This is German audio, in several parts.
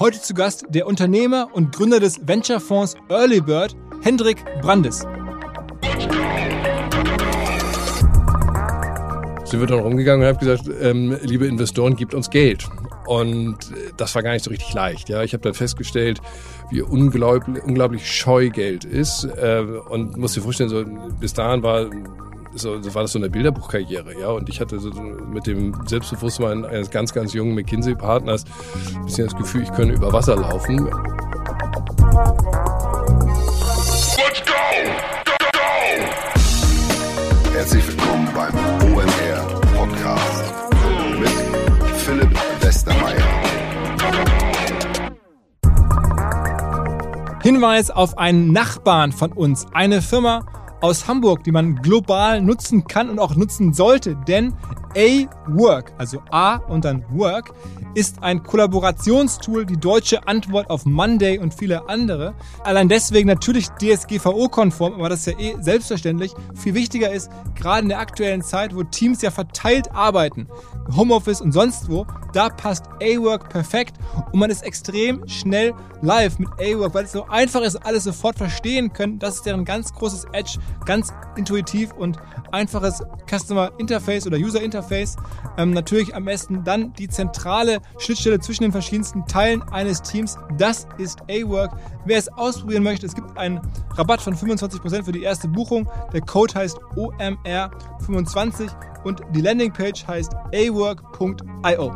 Heute zu Gast der Unternehmer und Gründer des Venture-Fonds Early Bird, Hendrik Brandes. Sind wir dann rumgegangen und haben gesagt, ähm, liebe Investoren, gebt uns Geld. Und äh, das war gar nicht so richtig leicht. Ja, ich habe dann festgestellt, wie unglaublich, unglaublich scheu Geld ist. Äh, und muss dir vorstellen, so bis dahin war so, so war das so eine Bilderbuchkarriere, ja. Und ich hatte so mit dem Selbstbewusstsein eines ganz, ganz jungen McKinsey-Partners ein bisschen das Gefühl, ich könne über Wasser laufen. Let's go! Go, go! Herzlich willkommen beim OMR Podcast mit Philipp Westermeier. Hinweis auf einen Nachbarn von uns, eine Firma aus Hamburg, die man global nutzen kann und auch nutzen sollte, denn A-Work, also A und dann Work, ist ein Kollaborationstool, die deutsche Antwort auf Monday und viele andere. Allein deswegen natürlich DSGVO-konform, aber das ist ja eh selbstverständlich. Viel wichtiger ist, gerade in der aktuellen Zeit, wo Teams ja verteilt arbeiten, Homeoffice und sonst wo, da passt A-Work perfekt und man ist extrem schnell live mit A-Work, weil es so einfach ist, alles sofort verstehen können. Das ist deren ganz großes Edge, ganz intuitiv und einfaches Customer Interface oder User Interface. Ähm, natürlich am besten dann die zentrale Schnittstelle zwischen den verschiedensten Teilen eines Teams. Das ist A-Work. Wer es ausprobieren möchte, es gibt einen Rabatt von 25% für die erste Buchung. Der Code heißt OMR25 und die Landingpage heißt awork.io.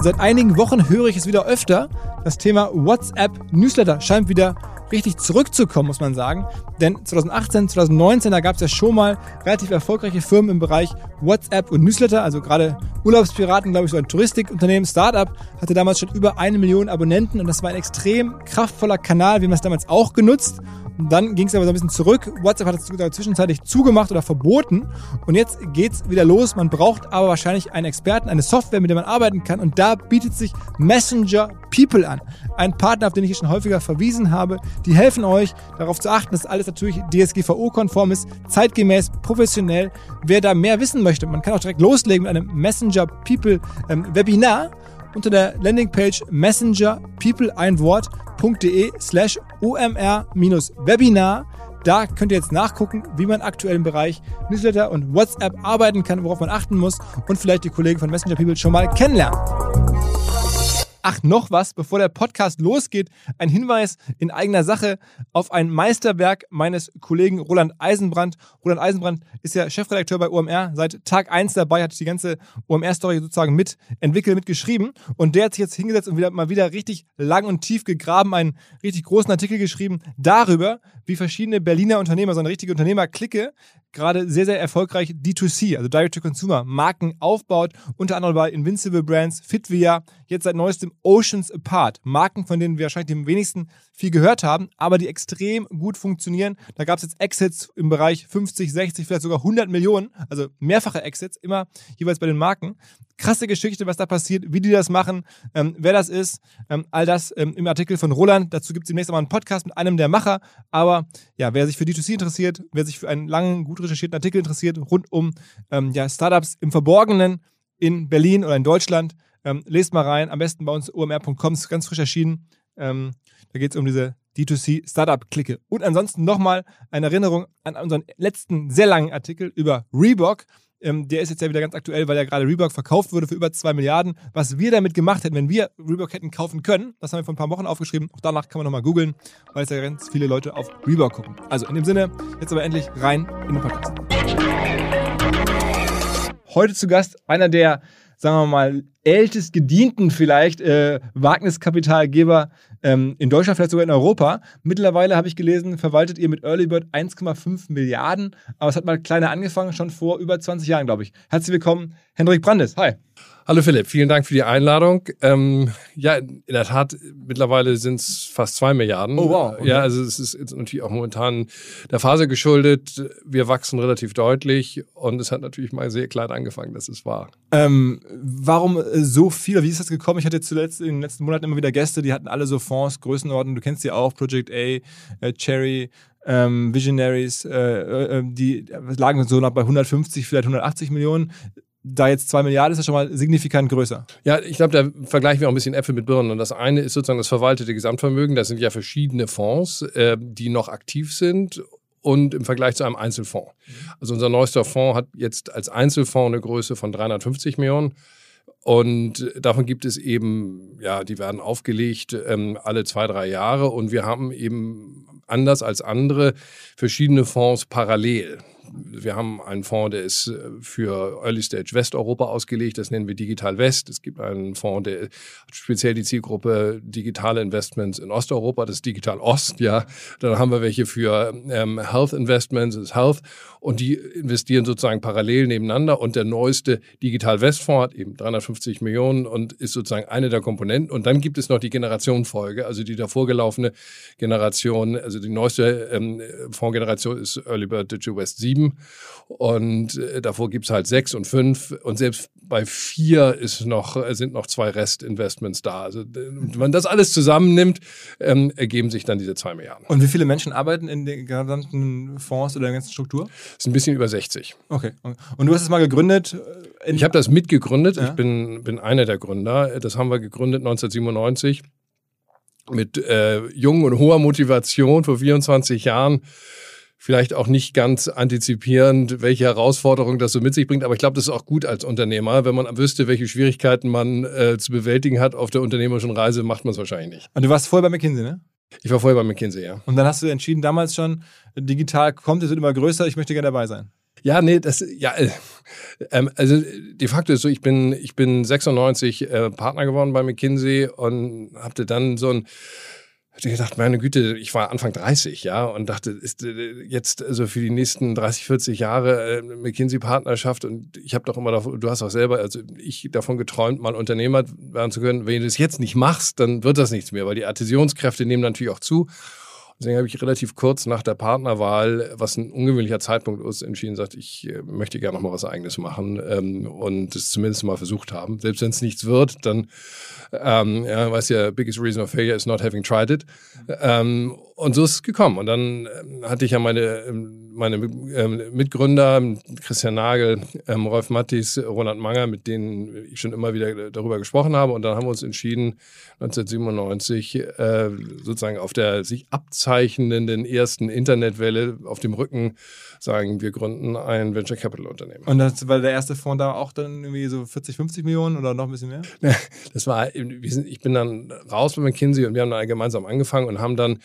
Seit einigen Wochen höre ich es wieder öfter. Das Thema WhatsApp Newsletter scheint wieder richtig zurückzukommen, muss man sagen. Denn 2018, 2019, da gab es ja schon mal relativ erfolgreiche Firmen im Bereich WhatsApp und Newsletter. Also gerade Urlaubspiraten, glaube ich, so ein Touristikunternehmen, Startup, hatte damals schon über eine Million Abonnenten und das war ein extrem kraftvoller Kanal. Wir haben das damals auch genutzt. Dann ging es aber so ein bisschen zurück. WhatsApp hat es zwischenzeitlich zugemacht oder verboten. Und jetzt geht's wieder los. Man braucht aber wahrscheinlich einen Experten, eine Software, mit der man arbeiten kann. Und da bietet sich Messenger People an. Ein Partner, auf den ich hier schon häufiger verwiesen habe. Die helfen euch, darauf zu achten, dass alles natürlich DSGVO-konform ist, zeitgemäß, professionell. Wer da mehr wissen möchte, man kann auch direkt loslegen mit einem Messenger People ähm, Webinar unter der Landingpage messengerpeopleeinwort.de slash omr-webinar. Da könnt ihr jetzt nachgucken, wie man aktuell im Bereich Newsletter und WhatsApp arbeiten kann, worauf man achten muss und vielleicht die Kollegen von Messenger People schon mal kennenlernen. Ach, noch was, bevor der Podcast losgeht, ein Hinweis in eigener Sache auf ein Meisterwerk meines Kollegen Roland Eisenbrand. Roland Eisenbrand ist ja Chefredakteur bei OMR, seit Tag 1 dabei, hat die ganze OMR-Story sozusagen mitentwickelt, mitgeschrieben. Und der hat sich jetzt hingesetzt und wieder, mal wieder richtig lang und tief gegraben, einen richtig großen Artikel geschrieben darüber, wie verschiedene Berliner Unternehmer, so eine richtige Unternehmerklicke, gerade sehr, sehr erfolgreich D2C, also Direct-to-Consumer, Marken aufbaut, unter anderem bei Invincible Brands, Fitvia, jetzt seit neuestem Oceans Apart. Marken, von denen wir wahrscheinlich am wenigsten viel gehört haben, aber die extrem gut funktionieren. Da gab es jetzt Exits im Bereich 50, 60, vielleicht sogar 100 Millionen, also mehrfache Exits, immer jeweils bei den Marken. Krasse Geschichte, was da passiert, wie die das machen, ähm, wer das ist, ähm, all das ähm, im Artikel von Roland. Dazu gibt es demnächst mal einen Podcast mit einem der Macher. Aber ja, wer sich für D2C interessiert, wer sich für einen langen, gut recherchierten Artikel interessiert, rund um ähm, ja, Startups im Verborgenen in Berlin oder in Deutschland, ähm, lest mal rein. Am besten bei uns omr.com, ist ganz frisch erschienen. Ähm, da geht es um diese D2C Startup-Clique. Und ansonsten nochmal eine Erinnerung an unseren letzten sehr langen Artikel über Reebok. Ähm, der ist jetzt ja wieder ganz aktuell, weil ja gerade Reebok verkauft wurde für über 2 Milliarden. Was wir damit gemacht hätten, wenn wir Reebok hätten kaufen können, das haben wir vor ein paar Wochen aufgeschrieben. Auch danach kann man nochmal googeln, weil es ja ganz viele Leute auf Reebok gucken. Also in dem Sinne, jetzt aber endlich rein in den Podcast. Heute zu Gast einer der, sagen wir mal, ältest gedienten vielleicht äh, Wagniskapitalgeber ähm, in Deutschland, vielleicht sogar in Europa. Mittlerweile habe ich gelesen, verwaltet ihr mit Earlybird 1,5 Milliarden. Aber es hat mal kleiner angefangen, schon vor über 20 Jahren, glaube ich. Herzlich willkommen, Hendrik Brandes. Hi. Hallo Philipp, vielen Dank für die Einladung. Ähm, ja, in der Tat, mittlerweile sind es fast zwei Milliarden. Oh wow. Okay. Ja, also es ist jetzt natürlich auch momentan der Phase geschuldet. Wir wachsen relativ deutlich und es hat natürlich mal sehr klein angefangen, das ist wahr. Ähm, warum so viel? Wie ist das gekommen? Ich hatte zuletzt in den letzten Monaten immer wieder Gäste, die hatten alle so Fonds, Größenordnung, du kennst sie auch, Project A, äh, Cherry, ähm, Visionaries, äh, äh, die lagen so noch bei 150, vielleicht 180 Millionen da jetzt zwei Milliarden ist ja schon mal signifikant größer. Ja, ich glaube, da vergleichen wir auch ein bisschen Äpfel mit Birnen. Und das eine ist sozusagen das verwaltete Gesamtvermögen. Das sind ja verschiedene Fonds, äh, die noch aktiv sind und im Vergleich zu einem Einzelfonds. Also unser neuester Fonds hat jetzt als Einzelfonds eine Größe von 350 Millionen. Und davon gibt es eben, ja, die werden aufgelegt ähm, alle zwei, drei Jahre. Und wir haben eben anders als andere verschiedene Fonds parallel wir haben einen Fonds, der ist äh, für Early Stage Westeuropa ausgelegt, das nennen wir Digital West. Es gibt einen Fonds, der speziell die Zielgruppe digitale Investments in Osteuropa, das ist Digital Ost, ja. Dann haben wir welche für ähm, Health Investments, das ist Health. Und die investieren sozusagen parallel nebeneinander. Und der neueste Digital West Fonds hat eben 350 Millionen und ist sozusagen eine der Komponenten. Und dann gibt es noch die Generationenfolge, also die davor gelaufene Generation, also die neueste ähm, Fondsgeneration ist Early Bird Digital West 7 sieben und äh, davor gibt's halt sechs und fünf und selbst bei vier ist noch, äh, sind noch zwei Restinvestments da. Also wenn man das alles zusammennimmt, ähm, ergeben sich dann diese zwei Milliarden. Und wie viele Menschen arbeiten in den gesamten Fonds oder der ganzen Struktur? Das ist ein bisschen über 60. Okay. Und du hast es mal gegründet? Äh, ich habe das mitgegründet. Ja. Ich bin, bin einer der Gründer. Das haben wir gegründet 1997 mit äh, jungen und hoher Motivation vor 24 Jahren vielleicht auch nicht ganz antizipierend, welche Herausforderungen das so mit sich bringt. Aber ich glaube, das ist auch gut als Unternehmer. Wenn man wüsste, welche Schwierigkeiten man äh, zu bewältigen hat auf der unternehmerischen Reise, macht man es wahrscheinlich nicht. Und du warst vorher bei McKinsey, ne? Ich war vorher bei McKinsey, ja. Und dann hast du entschieden, damals schon, digital kommt, es wird immer größer, ich möchte gerne dabei sein. Ja, nee, das, ja, äh, ähm, also de facto ist so, ich bin, ich bin 96 äh, Partner geworden bei McKinsey und hatte dann so ein hatte gedacht, meine Güte, ich war Anfang 30, ja, und dachte, ist äh, jetzt also für die nächsten 30, 40 Jahre äh, McKinsey-Partnerschaft und ich habe doch immer davon, du hast auch selber, also ich davon geträumt, mal Unternehmer werden zu können. Wenn du das jetzt nicht machst, dann wird das nichts mehr, weil die Adhäsionskräfte nehmen natürlich auch zu. Deswegen habe ich relativ kurz nach der Partnerwahl, was ein ungewöhnlicher Zeitpunkt ist, entschieden, sagt, ich äh, möchte gerne noch mal was Eigenes machen ähm, und es zumindest mal versucht haben. Selbst wenn es nichts wird, dann, ähm, ja, weiß ja, biggest reason of failure is not having tried it. Ähm, und so ist es gekommen. Und dann ähm, hatte ich ja meine, ähm, meine ähm, Mitgründer, Christian Nagel, Rolf Mattis, Ronald Manger, mit denen ich schon immer wieder darüber gesprochen habe. Und dann haben wir uns entschieden, 1997 äh, sozusagen auf der sich abzeichnenden ersten Internetwelle auf dem Rücken sagen, wir gründen ein Venture Capital Unternehmen. Und das war der erste Fonds da auch dann irgendwie so 40, 50 Millionen oder noch ein bisschen mehr? Das war, ich bin dann raus bei McKinsey und wir haben dann gemeinsam angefangen und haben dann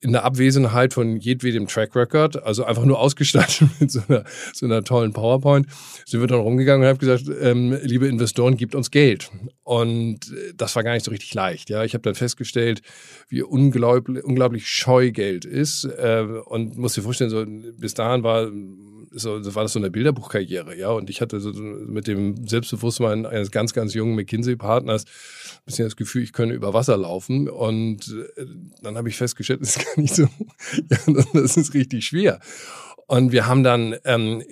in der Abwesenheit von jedwedem Track Record, also einfach nur ausgestattet mit so einer, so einer tollen PowerPoint, sind wir dann rumgegangen und haben gesagt, ähm, liebe Investoren, gebt uns Geld. Und äh, das war gar nicht so richtig leicht. Ja, ich habe dann festgestellt, wie unglaublich, unglaublich scheu Geld ist äh, und muss dir vorstellen, so bis dahin war so, war das so eine Bilderbuchkarriere, ja. Und ich hatte so mit dem Selbstbewusstsein eines ganz, ganz jungen McKinsey-Partners ein bisschen das Gefühl, ich könne über Wasser laufen. Und äh, dann habe ich festgestellt, das ist gar nicht so, ja, das ist richtig schwer. Und wir haben dann ähm,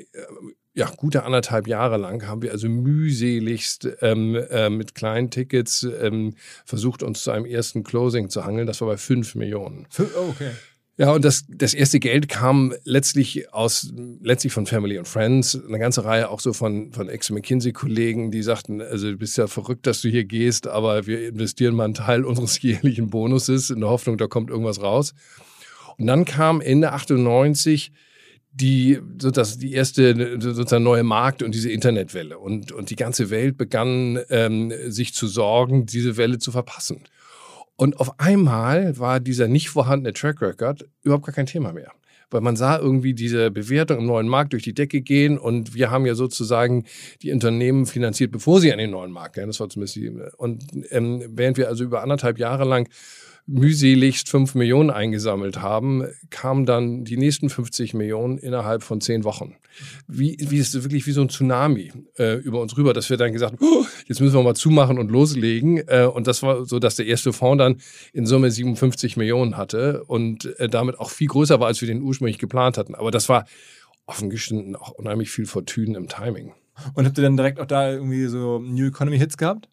ja, gute anderthalb Jahre lang haben wir also mühseligst ähm, äh, mit kleinen Tickets ähm, versucht, uns zu einem ersten Closing zu hangeln. Das war bei fünf Millionen. Oh, okay. Ja, und das, das erste Geld kam letztlich aus, letztlich von Family and Friends, eine ganze Reihe auch so von, von Ex-McKinsey-Kollegen, die sagten, also du bist ja verrückt, dass du hier gehst, aber wir investieren mal einen Teil unseres jährlichen Bonuses in der Hoffnung, da kommt irgendwas raus. Und dann kam Ende 98 die, sozusagen die erste sozusagen neue Markt und diese Internetwelle. Und, und die ganze Welt begann ähm, sich zu sorgen, diese Welle zu verpassen. Und auf einmal war dieser nicht vorhandene Track Record überhaupt gar kein Thema mehr. Weil man sah irgendwie diese Bewertung im neuen Markt durch die Decke gehen und wir haben ja sozusagen die Unternehmen finanziert, bevor sie an den neuen Markt gehen. Das war zumindest die, und ähm, während wir also über anderthalb Jahre lang mühseligst fünf Millionen eingesammelt haben, kamen dann die nächsten 50 Millionen innerhalb von zehn Wochen. Wie, wie ist es wirklich wie so ein Tsunami äh, über uns rüber, dass wir dann gesagt haben, oh, jetzt müssen wir mal zumachen und loslegen. Äh, und das war so, dass der erste Fonds dann in Summe 57 Millionen hatte und äh, damit auch viel größer war, als wir den ursprünglich geplant hatten. Aber das war offen gestanden auch unheimlich viel Fortune im Timing. Und habt ihr dann direkt auch da irgendwie so New Economy Hits gehabt?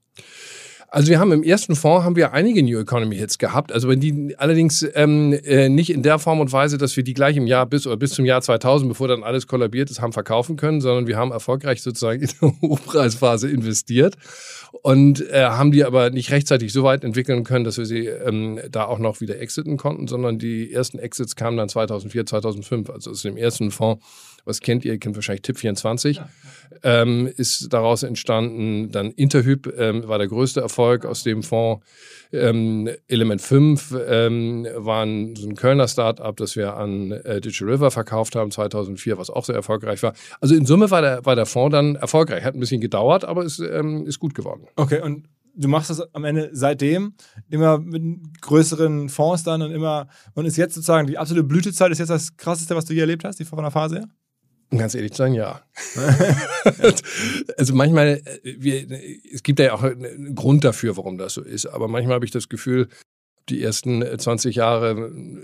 Also wir haben im ersten Fonds haben wir einige New Economy Hits gehabt, also die allerdings ähm, äh, nicht in der Form und Weise, dass wir die gleich im Jahr bis oder bis zum Jahr 2000, bevor dann alles kollabiert ist, haben verkaufen können, sondern wir haben erfolgreich sozusagen in der Hochpreisphase investiert und äh, haben die aber nicht rechtzeitig so weit entwickeln können, dass wir sie ähm, da auch noch wieder exiten konnten, sondern die ersten Exits kamen dann 2004, 2005, also aus dem ersten Fonds was kennt ihr? Ihr kennt wahrscheinlich Tipp 24. Ja. Ähm, ist daraus entstanden. Dann Interhyp ähm, war der größte Erfolg aus dem Fonds. Ähm, Element 5 ähm, war ein, so ein Kölner Start-up, das wir an äh, Digital River verkauft haben 2004, was auch sehr erfolgreich war. Also in Summe war der, war der Fonds dann erfolgreich. Hat ein bisschen gedauert, aber ist, ähm, ist gut geworden. Okay, und du machst das am Ende seitdem immer mit größeren Fonds dann und immer und ist jetzt sozusagen die absolute Blütezeit ist jetzt das krasseste, was du je erlebt hast, die von der Phase her? Um ganz ehrlich zu sein, ja. also manchmal, äh, wir, es gibt ja auch einen Grund dafür, warum das so ist. Aber manchmal habe ich das Gefühl, die ersten 20 Jahre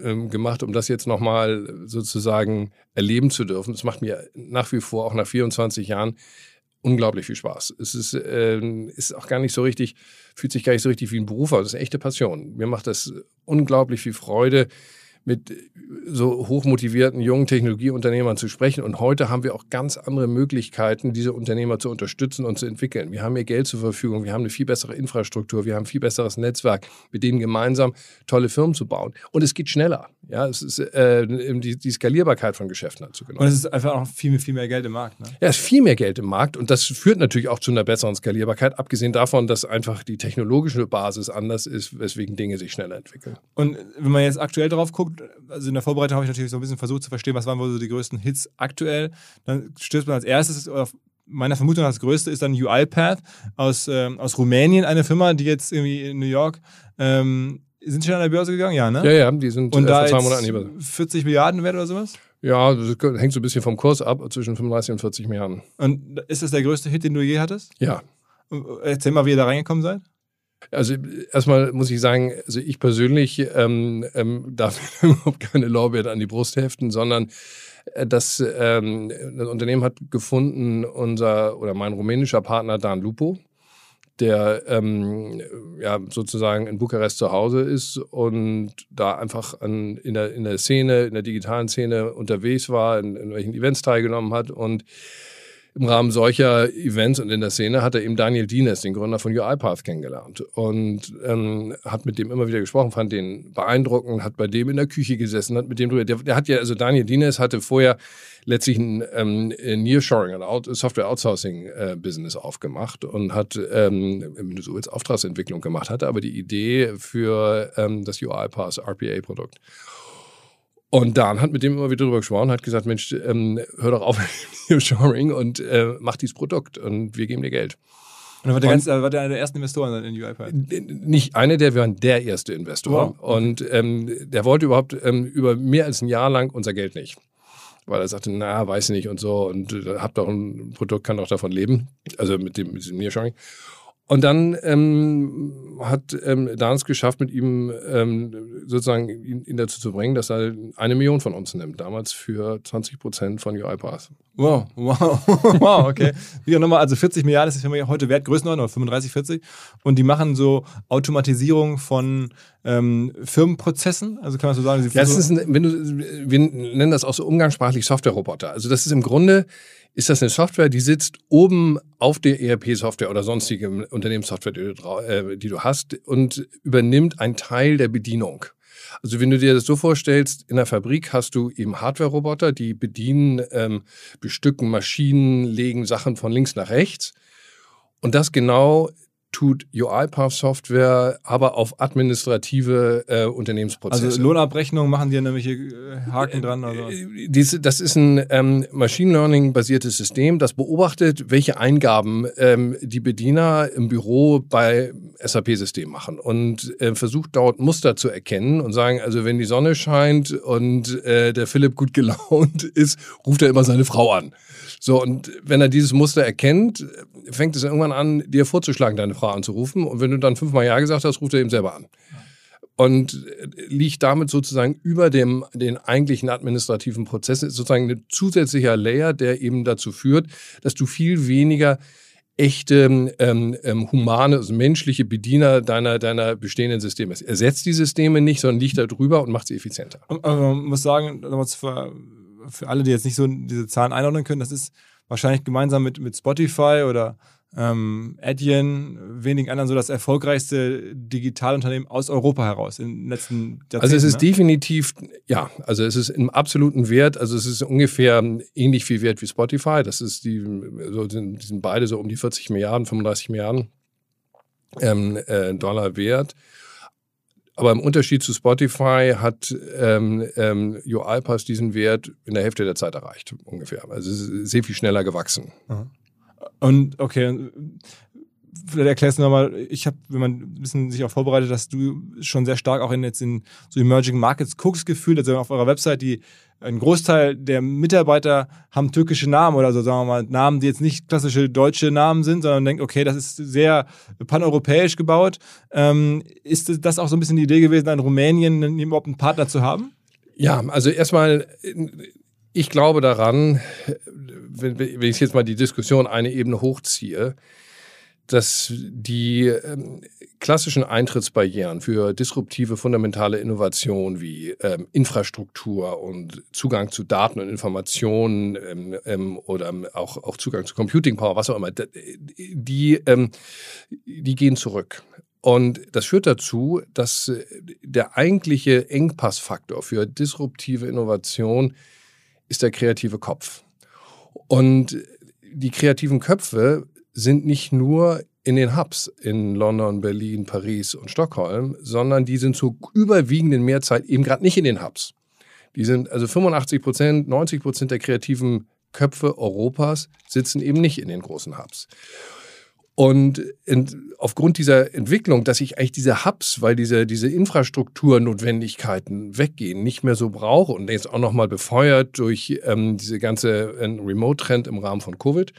ähm, gemacht, um das jetzt nochmal sozusagen erleben zu dürfen. Das macht mir nach wie vor, auch nach 24 Jahren, unglaublich viel Spaß. Es ist, äh, ist auch gar nicht so richtig, fühlt sich gar nicht so richtig wie ein Beruf, aber es ist eine echte Passion. Mir macht das unglaublich viel Freude, mit so hochmotivierten jungen Technologieunternehmern zu sprechen. Und heute haben wir auch ganz andere Möglichkeiten, diese Unternehmer zu unterstützen und zu entwickeln. Wir haben mehr Geld zur Verfügung, wir haben eine viel bessere Infrastruktur, wir haben ein viel besseres Netzwerk, mit denen gemeinsam tolle Firmen zu bauen. Und es geht schneller. Ja, es ist äh, die, die Skalierbarkeit von Geschäften dazu genommen. Und es ist einfach auch viel, viel mehr Geld im Markt. Ne? Ja, es ist viel mehr Geld im Markt und das führt natürlich auch zu einer besseren Skalierbarkeit, abgesehen davon, dass einfach die technologische Basis anders ist, weswegen Dinge sich schneller entwickeln. Und wenn man jetzt aktuell drauf guckt, also in der Vorbereitung habe ich natürlich so ein bisschen versucht zu verstehen, was waren wohl so die größten Hits aktuell. Dann stößt man als erstes auf meiner Vermutung das größte ist dann UiPath aus, ähm, aus Rumänien, eine Firma, die jetzt irgendwie in New York ähm, sind schon an der Börse gegangen, ja, ne? Ja, ja, die sind und äh, vor zwei Monaten 40 Milliarden wert oder sowas? Ja, das hängt so ein bisschen vom Kurs ab, zwischen 35 und 40 Milliarden. Und ist das der größte Hit, den du je hattest? Ja. Erzähl mal, wie ihr da reingekommen seid. Also erstmal muss ich sagen, also ich persönlich ähm, ähm, darf überhaupt keine Lorbeeren an die Brust heften, sondern äh, das, ähm, das Unternehmen hat gefunden, unser oder mein rumänischer Partner Dan Lupo, der ähm, ja sozusagen in Bukarest zu Hause ist und da einfach an, in, der, in der Szene, in der digitalen Szene unterwegs war, in, in welchen Events teilgenommen hat und im Rahmen solcher Events und in der Szene hat er eben Daniel Dienes, den Gründer von UiPath, kennengelernt und ähm, hat mit dem immer wieder gesprochen, fand den beeindruckend, hat bei dem in der Küche gesessen, hat mit dem drüber, der, der hat ja, also Daniel Dienes hatte vorher letztlich ein ähm, Nearshoring, ein Software Outsourcing äh, Business aufgemacht und hat, ähm, so willst, Auftragsentwicklung gemacht, hatte aber die Idee für ähm, das UiPath RPA Produkt. Und Dan hat mit dem immer wieder drüber gesprochen, hat gesagt, Mensch, ähm, hör doch auf mit dem Shoring und äh, mach dieses Produkt und wir geben dir Geld. Und war der, ganz, war der einer der ersten Investoren in UiPath? Nicht einer der, wir waren der erste Investor. Wow. Und ähm, der wollte überhaupt ähm, über mehr als ein Jahr lang unser Geld nicht. Weil er sagte, na, weiß nicht und so. Und äh, habt doch ein Produkt, kann doch davon leben. Also mit dem, mit diesem Nearshoring. Und dann ähm, hat ähm, Dan es geschafft, mit ihm ähm, sozusagen ihn, ihn, dazu zu bringen, dass er eine Million von uns nimmt. Damals für 20 Prozent von UiPath. Wow, wow, wow, okay. Wieder nochmal, also 40 Milliarden ist ja heute wert, Größenordnung, 35, 40. Und die machen so Automatisierung von ähm, Firmenprozessen. Also kann man so sagen, sie ja, das ist ein, wenn du, wir nennen das auch so umgangssprachlich Softwareroboter. Also das ist im Grunde ist das eine Software, die sitzt oben auf der ERP-Software oder sonstigem Unternehmenssoftware, die du, äh, die du hast und übernimmt einen Teil der Bedienung. Also wenn du dir das so vorstellst, in der Fabrik hast du eben Hardware-Roboter, die bedienen, ähm, bestücken Maschinen, legen Sachen von links nach rechts. Und das genau tut UiPath-Software, aber auf administrative äh, Unternehmensprozesse. Also Lohnabrechnung machen die ja nämlich äh, Haken dran? Oder? Äh, Dies, das ist ein ähm, Machine Learning-basiertes System, das beobachtet, welche Eingaben ähm, die Bediener im Büro bei SAP-Systemen machen und äh, versucht dort Muster zu erkennen und sagen, also wenn die Sonne scheint und äh, der Philipp gut gelaunt ist, ruft er immer seine Frau an. So, und wenn er dieses Muster erkennt, fängt es irgendwann an, dir vorzuschlagen, deine Frau anzurufen. Und wenn du dann fünfmal Ja gesagt hast, ruft er eben selber an. Und liegt damit sozusagen über dem, den eigentlichen administrativen Prozess, ist sozusagen ein zusätzlicher Layer, der eben dazu führt, dass du viel weniger echte ähm, ähm, humane, also menschliche Bediener deiner, deiner bestehenden Systeme. Es ersetzt die Systeme nicht, sondern liegt da drüber und macht sie effizienter. Aber man muss sagen, für, für alle, die jetzt nicht so diese Zahlen einordnen können, das ist wahrscheinlich gemeinsam mit, mit Spotify oder ähm, Adyen, wenigen anderen so das erfolgreichste Digitalunternehmen aus Europa heraus in den letzten Jahrzehnten. Also es ist ne? definitiv, ja, also es ist im absoluten Wert, also es ist ungefähr ähnlich viel wert wie Spotify. Das ist die, so sind, die sind beide so um die 40 Milliarden, 35 Milliarden ähm, äh, Dollar wert. Aber im Unterschied zu Spotify hat ähm, ähm, UiPath diesen Wert in der Hälfte der Zeit erreicht, ungefähr. Also es ist sehr viel schneller gewachsen. Aha. Und okay, vielleicht erklärst du nochmal, ich habe, wenn man ein bisschen sich auch vorbereitet, dass du schon sehr stark auch in jetzt in so Emerging Markets guckst gefühlt, also auf eurer Website, die ein Großteil der Mitarbeiter haben türkische Namen oder so, sagen wir mal, Namen, die jetzt nicht klassische deutsche Namen sind, sondern denkt, okay, das ist sehr paneuropäisch gebaut. Ähm, ist das auch so ein bisschen die Idee gewesen, in Rumänien überhaupt einen Partner zu haben? Ja, also erstmal, ich glaube daran, wenn, wenn ich jetzt mal die Diskussion eine Ebene hochziehe, dass die ähm, klassischen Eintrittsbarrieren für disruptive fundamentale Innovation wie ähm, Infrastruktur und Zugang zu Daten und Informationen ähm, ähm, oder auch, auch Zugang zu Computing Power, was auch immer, die, ähm, die gehen zurück. Und das führt dazu, dass äh, der eigentliche Engpassfaktor für disruptive Innovation ist der kreative Kopf. Und die kreativen Köpfe sind nicht nur in den Hubs in London, Berlin, Paris und Stockholm, sondern die sind zur überwiegenden Mehrzeit eben gerade nicht in den Hubs. Die sind also 85 Prozent, 90 Prozent der kreativen Köpfe Europas sitzen eben nicht in den großen Hubs. Und in, aufgrund dieser Entwicklung, dass ich eigentlich diese Hubs, weil diese, diese Infrastrukturnotwendigkeiten weggehen, nicht mehr so brauche und jetzt auch nochmal befeuert durch ähm, diese ganze äh, Remote-Trend im Rahmen von Covid,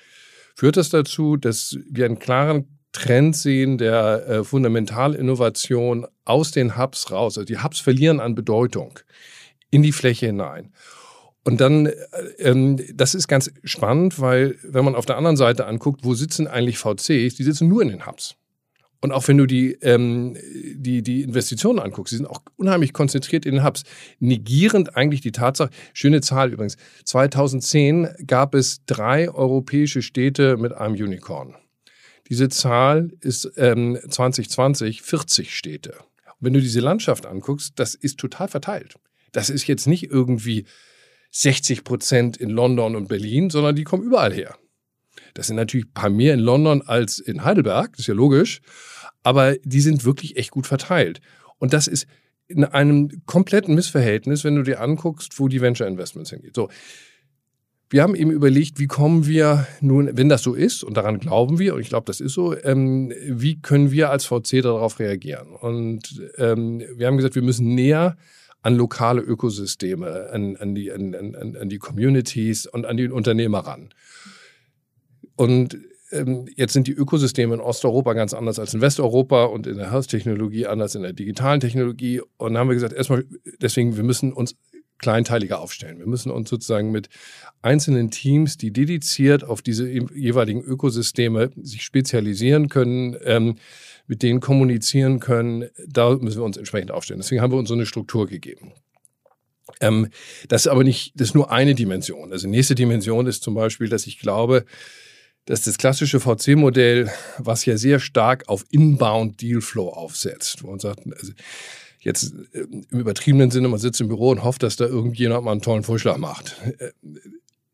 führt das dazu, dass wir einen klaren Trend sehen der äh, Fundamentalinnovation aus den Hubs raus. Also die Hubs verlieren an Bedeutung in die Fläche hinein. Und dann, äh, ähm, das ist ganz spannend, weil wenn man auf der anderen Seite anguckt, wo sitzen eigentlich VCs, die sitzen nur in den Hubs. Und auch wenn du die, ähm, die, die Investitionen anguckst, die sind auch unheimlich konzentriert in den Hubs, negierend eigentlich die Tatsache, schöne Zahl übrigens, 2010 gab es drei europäische Städte mit einem Unicorn. Diese Zahl ist ähm, 2020 40 Städte. Und wenn du diese Landschaft anguckst, das ist total verteilt. Das ist jetzt nicht irgendwie 60 Prozent in London und Berlin, sondern die kommen überall her. Das sind natürlich ein paar mehr in London als in Heidelberg, das ist ja logisch, aber die sind wirklich echt gut verteilt. Und das ist in einem kompletten Missverhältnis, wenn du dir anguckst, wo die Venture Investments hingehen. So. Wir haben eben überlegt, wie kommen wir nun, wenn das so ist, und daran glauben wir, und ich glaube, das ist so, ähm, wie können wir als VC darauf reagieren? Und ähm, wir haben gesagt, wir müssen näher an lokale Ökosysteme, an, an, die, an, an, an die Communities und an die Unternehmer ran. Und ähm, jetzt sind die Ökosysteme in Osteuropa ganz anders als in Westeuropa und in der Health-Technologie anders in der digitalen Technologie. Und dann haben wir gesagt, erstmal, deswegen, wir müssen uns kleinteiliger aufstellen. Wir müssen uns sozusagen mit einzelnen Teams, die dediziert auf diese jeweiligen Ökosysteme sich spezialisieren können, ähm, mit denen kommunizieren können, da müssen wir uns entsprechend aufstellen. Deswegen haben wir uns so eine Struktur gegeben. Ähm, das ist aber nicht, das ist nur eine Dimension. Also nächste Dimension ist zum Beispiel, dass ich glaube, dass das klassische VC-Modell, was ja sehr stark auf Inbound Dealflow aufsetzt, wo man sagt, also jetzt äh, im übertriebenen Sinne, man sitzt im Büro und hofft, dass da irgendjemand mal einen tollen Vorschlag macht.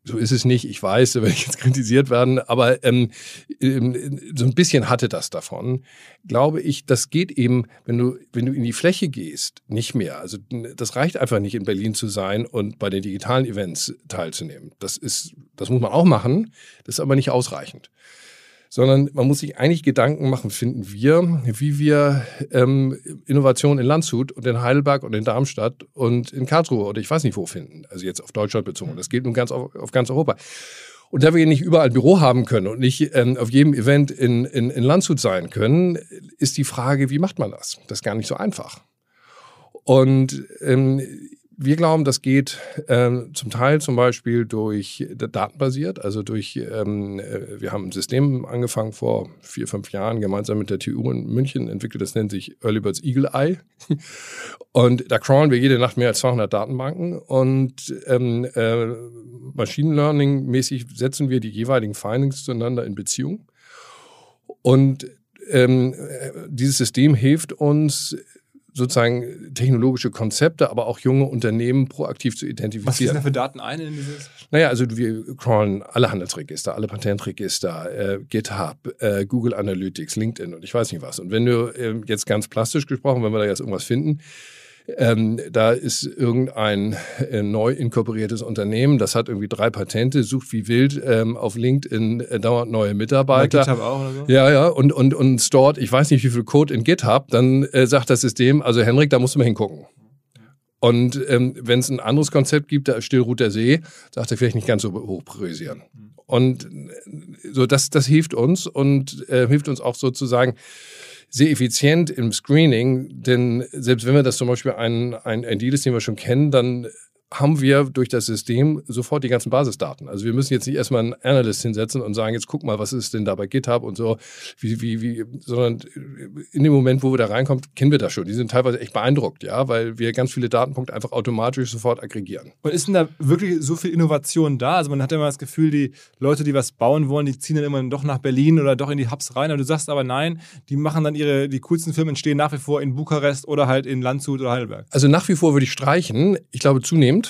So ist es nicht. Ich weiß, da werde ich jetzt kritisiert werden, aber ähm, ähm, so ein bisschen hatte das davon. Glaube ich, das geht eben, wenn du, wenn du in die Fläche gehst, nicht mehr. Also das reicht einfach nicht, in Berlin zu sein und bei den digitalen Events teilzunehmen. Das ist, das muss man auch machen, das ist aber nicht ausreichend sondern man muss sich eigentlich Gedanken machen, finden wir, wie wir ähm, Innovation in Landshut und in Heidelberg und in Darmstadt und in Karlsruhe oder ich weiß nicht wo finden. Also jetzt auf Deutschland bezogen. Das gilt nun ganz auf, auf ganz Europa. Und da wir nicht überall ein Büro haben können und nicht ähm, auf jedem Event in, in, in Landshut sein können, ist die Frage, wie macht man das? Das ist gar nicht so einfach. Und ähm, wir glauben, das geht ähm, zum Teil zum Beispiel durch datenbasiert, also durch, ähm, äh, wir haben ein System angefangen vor vier, fünf Jahren gemeinsam mit der TU in München entwickelt, das nennt sich Early Birds Eagle Eye. Und da crawlen wir jede Nacht mehr als 200 Datenbanken und ähm, äh, Machine Learning mäßig setzen wir die jeweiligen Findings zueinander in Beziehung. Und ähm, äh, dieses System hilft uns, sozusagen technologische Konzepte, aber auch junge Unternehmen proaktiv zu identifizieren. Was fließen da für Daten ein in dieses? Naja, also wir crawlen alle Handelsregister, alle Patentregister, äh, GitHub, äh, Google Analytics, LinkedIn und ich weiß nicht was. Und wenn du äh, jetzt ganz plastisch gesprochen, wenn wir da jetzt irgendwas finden, ähm, da ist irgendein äh, neu inkorporiertes Unternehmen, das hat irgendwie drei Patente, sucht wie wild ähm, auf LinkedIn äh, dauernd neue Mitarbeiter. GitHub auch oder so? Ja, ja, und, und, und stort, ich weiß nicht wie viel Code in GitHub, dann äh, sagt das System, also Henrik, da musst du mal hingucken. Und ähm, wenn es ein anderes Konzept gibt, da stillruht der See, sagt er vielleicht nicht ganz so hoch priorisieren. Und äh, so das, das hilft uns und äh, hilft uns auch sozusagen, sehr effizient im Screening, denn selbst wenn wir das zum Beispiel ein, ein, ein Deal ist, den wir schon kennen, dann haben wir durch das System sofort die ganzen Basisdaten. Also wir müssen jetzt nicht erstmal einen Analyst hinsetzen und sagen, jetzt guck mal, was ist denn da bei GitHub und so, wie, wie, wie, sondern in dem Moment, wo wir da reinkommen, kennen wir das schon. Die sind teilweise echt beeindruckt, ja, weil wir ganz viele Datenpunkte einfach automatisch sofort aggregieren. Und ist denn da wirklich so viel Innovation da? Also man hat immer das Gefühl, die Leute, die was bauen wollen, die ziehen dann immer doch nach Berlin oder doch in die Hubs rein. Und du sagst aber nein, die machen dann ihre, die coolsten Firmen entstehen nach wie vor in Bukarest oder halt in Landshut oder Heidelberg. Also nach wie vor würde ich streichen. Ich glaube zunehmend.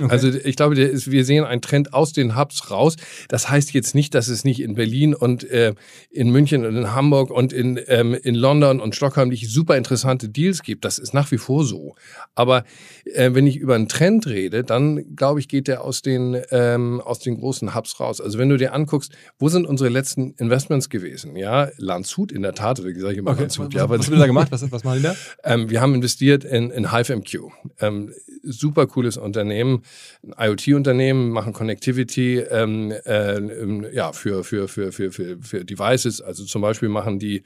Okay. Also ich glaube, ist, wir sehen einen Trend aus den Hubs raus. Das heißt jetzt nicht, dass es nicht in Berlin und äh, in München und in Hamburg und in, ähm, in London und Stockholm nicht super interessante Deals gibt. Das ist nach wie vor so. Aber äh, wenn ich über einen Trend rede, dann glaube ich, geht der aus den, ähm, aus den großen Hubs raus. Also wenn du dir anguckst, wo sind unsere letzten Investments gewesen? Ja, Landshut in der Tat, sage ich immer okay. Landshut. Ja, was, was haben wir da gemacht? Was, was machen die da? Ähm, wir haben investiert in, in HiveMQ. Ähm, super cooles Unternehmen, ein IoT-Unternehmen, machen Connectivity ähm, äh, ja, für, für, für, für, für, für Devices. Also zum Beispiel machen die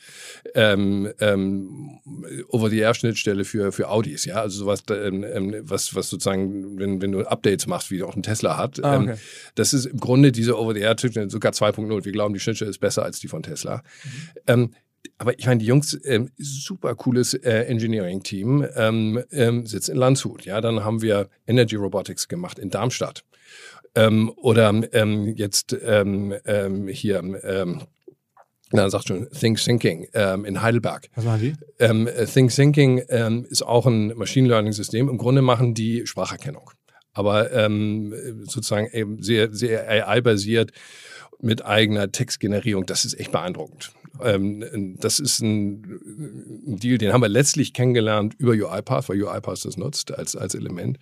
ähm, ähm, Over-the-Air-Schnittstelle für, für Audis, ja, also sowas, ähm, ähm, was, was sozusagen, wenn, wenn du Updates machst, wie auch ein Tesla hat. Ah, ähm, okay. das ist im Grunde diese Over-the-Air-Schnittstelle sogar 2.0. Wir glauben, die Schnittstelle ist besser als die von Tesla. Mhm. Ähm, aber ich meine, die Jungs, ähm, super cooles äh, Engineering-Team, ähm, ähm, sitzt in Landshut. Ja, dann haben wir Energy Robotics gemacht in Darmstadt. Ähm, oder ähm, jetzt ähm, ähm, hier, ähm, na, sagt schon, Think Thinking ähm, in Heidelberg. Was machen die? Ähm, Think Thinking ähm, ist auch ein Machine Learning System. Im Grunde machen die Spracherkennung. Aber ähm, sozusagen eben sehr, sehr AI-basiert mit eigener Textgenerierung. Das ist echt beeindruckend. Ähm, das ist ein, ein, Deal, den haben wir letztlich kennengelernt über UiPath, weil UiPath das nutzt als, als Element.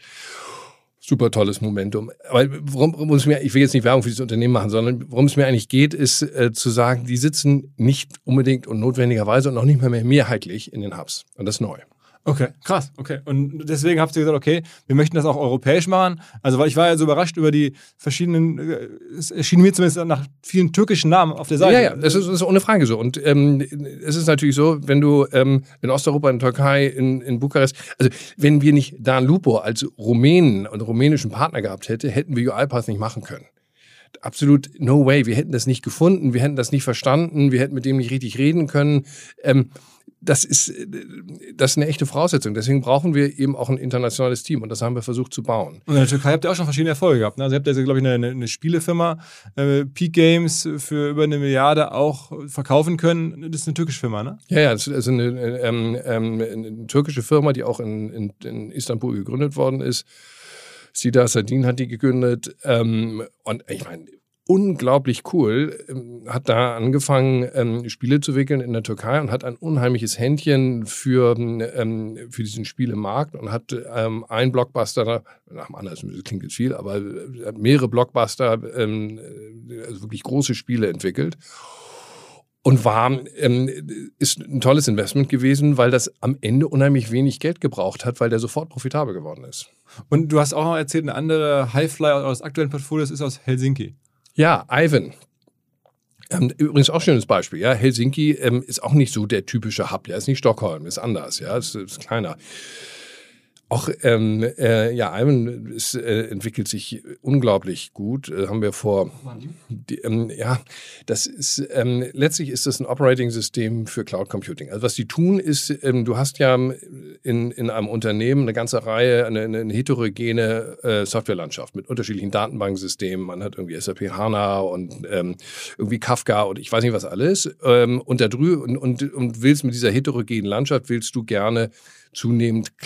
Super tolles Momentum. Aber worum, worum es mir, ich will jetzt nicht Werbung für dieses Unternehmen machen, sondern worum es mir eigentlich geht, ist äh, zu sagen, die sitzen nicht unbedingt und notwendigerweise und noch nicht mal mehr mehrheitlich in den Hubs. Und das ist neu. Okay, krass, okay. Und deswegen habt ihr gesagt, okay, wir möchten das auch europäisch machen. Also, weil ich war ja so überrascht über die verschiedenen, äh, es erschien mir zumindest nach vielen türkischen Namen auf der Seite. Ja, ja, das ist, das ist ohne Frage so. Und ähm, es ist natürlich so, wenn du ähm, in Osteuropa, in Türkei, in, in Bukarest, also wenn wir nicht Dan Lupo als Rumänen und rumänischen Partner gehabt hätte, hätten wir UiPath nicht machen können absolut no way. Wir hätten das nicht gefunden, wir hätten das nicht verstanden, wir hätten mit dem nicht richtig reden können. Ähm, das ist, äh, das ist eine echte Voraussetzung. Deswegen brauchen wir eben auch ein internationales Team und das haben wir versucht zu bauen. Und in der Türkei habt ihr auch schon verschiedene Erfolge gehabt. Ne? Also ihr habt ja, glaube ich, eine, eine Spielefirma, äh, Peak Games, für über eine Milliarde auch verkaufen können. Das ist eine türkische Firma, ne? Ja, ja, das ist eine, ähm, ähm, eine türkische Firma, die auch in, in, in Istanbul gegründet worden ist. Sida Sardin hat die gegründet. Ähm, und ich meine, unglaublich cool, ähm, hat da angefangen, ähm, Spiele zu wickeln in der Türkei und hat ein unheimliches Händchen für, ähm, für diesen Spielemarkt und hat ähm, ein Blockbuster, nach dem anderen, klingt jetzt viel, aber äh, mehrere Blockbuster, ähm, also wirklich große Spiele entwickelt. Und war, ähm, ist ein tolles Investment gewesen, weil das am Ende unheimlich wenig Geld gebraucht hat, weil der sofort profitabel geworden ist. Und du hast auch noch erzählt, eine andere Highflyer aus aktuellen Portfolios ist aus Helsinki. Ja, Ivan. Ähm, übrigens auch schönes Beispiel, ja. Helsinki ähm, ist auch nicht so der typische Hub, ja, ist nicht Stockholm, ist anders, ja, ist, ist kleiner. Auch ähm, äh, ja, Ivan es, äh, entwickelt sich unglaublich gut. Äh, haben wir vor. Die, ähm, ja, das ist ähm, letztlich ist das ein Operating-System für Cloud Computing. Also was die tun ist, ähm, du hast ja in, in einem Unternehmen eine ganze Reihe, eine, eine heterogene äh, Softwarelandschaft mit unterschiedlichen Datenbanksystemen. Man hat irgendwie SAP HANA und ähm, irgendwie Kafka und ich weiß nicht was alles. Ähm, und, da drü und, und, und willst mit dieser heterogenen Landschaft willst du gerne zunehmend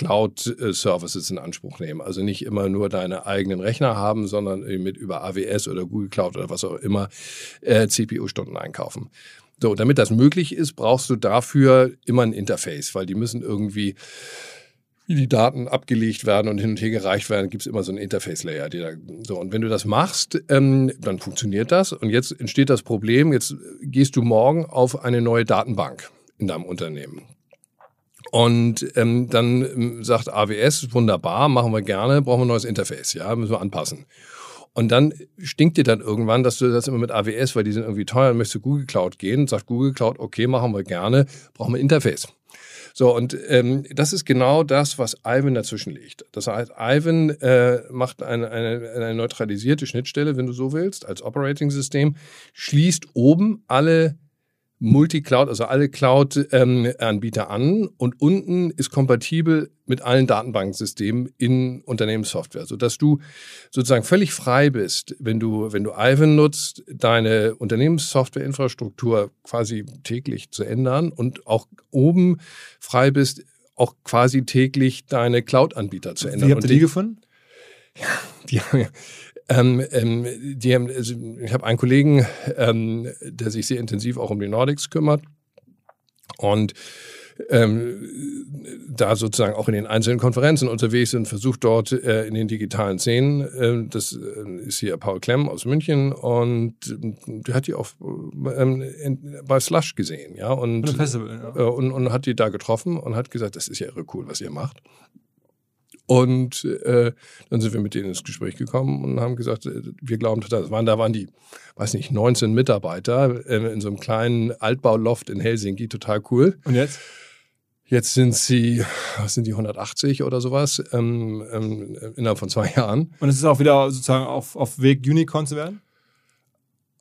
Cloud-Services in Anspruch nehmen. Also nicht immer nur deine eigenen Rechner haben, sondern mit über AWS oder Google Cloud oder was auch immer äh, CPU-Stunden einkaufen. So, damit das möglich ist, brauchst du dafür immer ein Interface, weil die müssen irgendwie wie die Daten abgelegt werden und hin und her gereicht werden, gibt es immer so einen Interface-Layer. So, und wenn du das machst, ähm, dann funktioniert das. Und jetzt entsteht das Problem, jetzt gehst du morgen auf eine neue Datenbank in deinem Unternehmen. Und ähm, dann ähm, sagt AWS, wunderbar, machen wir gerne, brauchen wir ein neues Interface, ja, müssen wir anpassen. Und dann stinkt dir dann irgendwann, dass du das immer mit AWS, weil die sind irgendwie teuer, möchtest du Google Cloud gehen, sagt Google Cloud, okay, machen wir gerne, brauchen wir Interface. So, und ähm, das ist genau das, was Ivan dazwischen liegt. Das heißt, Ivan äh, macht eine, eine, eine neutralisierte Schnittstelle, wenn du so willst, als Operating-System, schließt oben alle Multi-Cloud, also alle Cloud-Anbieter ähm, an und unten ist kompatibel mit allen Datenbanksystemen in Unternehmenssoftware, sodass du sozusagen völlig frei bist, wenn du, wenn du Ivan nutzt, deine Unternehmenssoftwareinfrastruktur quasi täglich zu ändern und auch oben frei bist, auch quasi täglich deine Cloud-Anbieter zu ändern. Wie habt ihr die gefunden? Ja, die haben ja, ähm, ähm, die haben, also ich habe einen Kollegen, ähm, der sich sehr intensiv auch um die Nordics kümmert und ähm, da sozusagen auch in den einzelnen Konferenzen unterwegs sind, versucht dort äh, in den digitalen Szenen. Äh, das äh, ist hier Paul Klemm aus München und äh, der hat die auf ähm, in, bei Slush gesehen, ja und, Festival, ja. Äh, und und hat die da getroffen und hat gesagt, das ist ja irre cool, was ihr macht. Und äh, dann sind wir mit denen ins Gespräch gekommen und haben gesagt, äh, wir glauben total, das waren, da waren die, weiß nicht, 19 Mitarbeiter äh, in so einem kleinen Altbauloft in Helsinki, total cool. Und jetzt? Jetzt sind sie, was sind die, 180 oder sowas, ähm, ähm, innerhalb von zwei Jahren. Und es ist auch wieder sozusagen auf, auf Weg, Unicorn zu werden?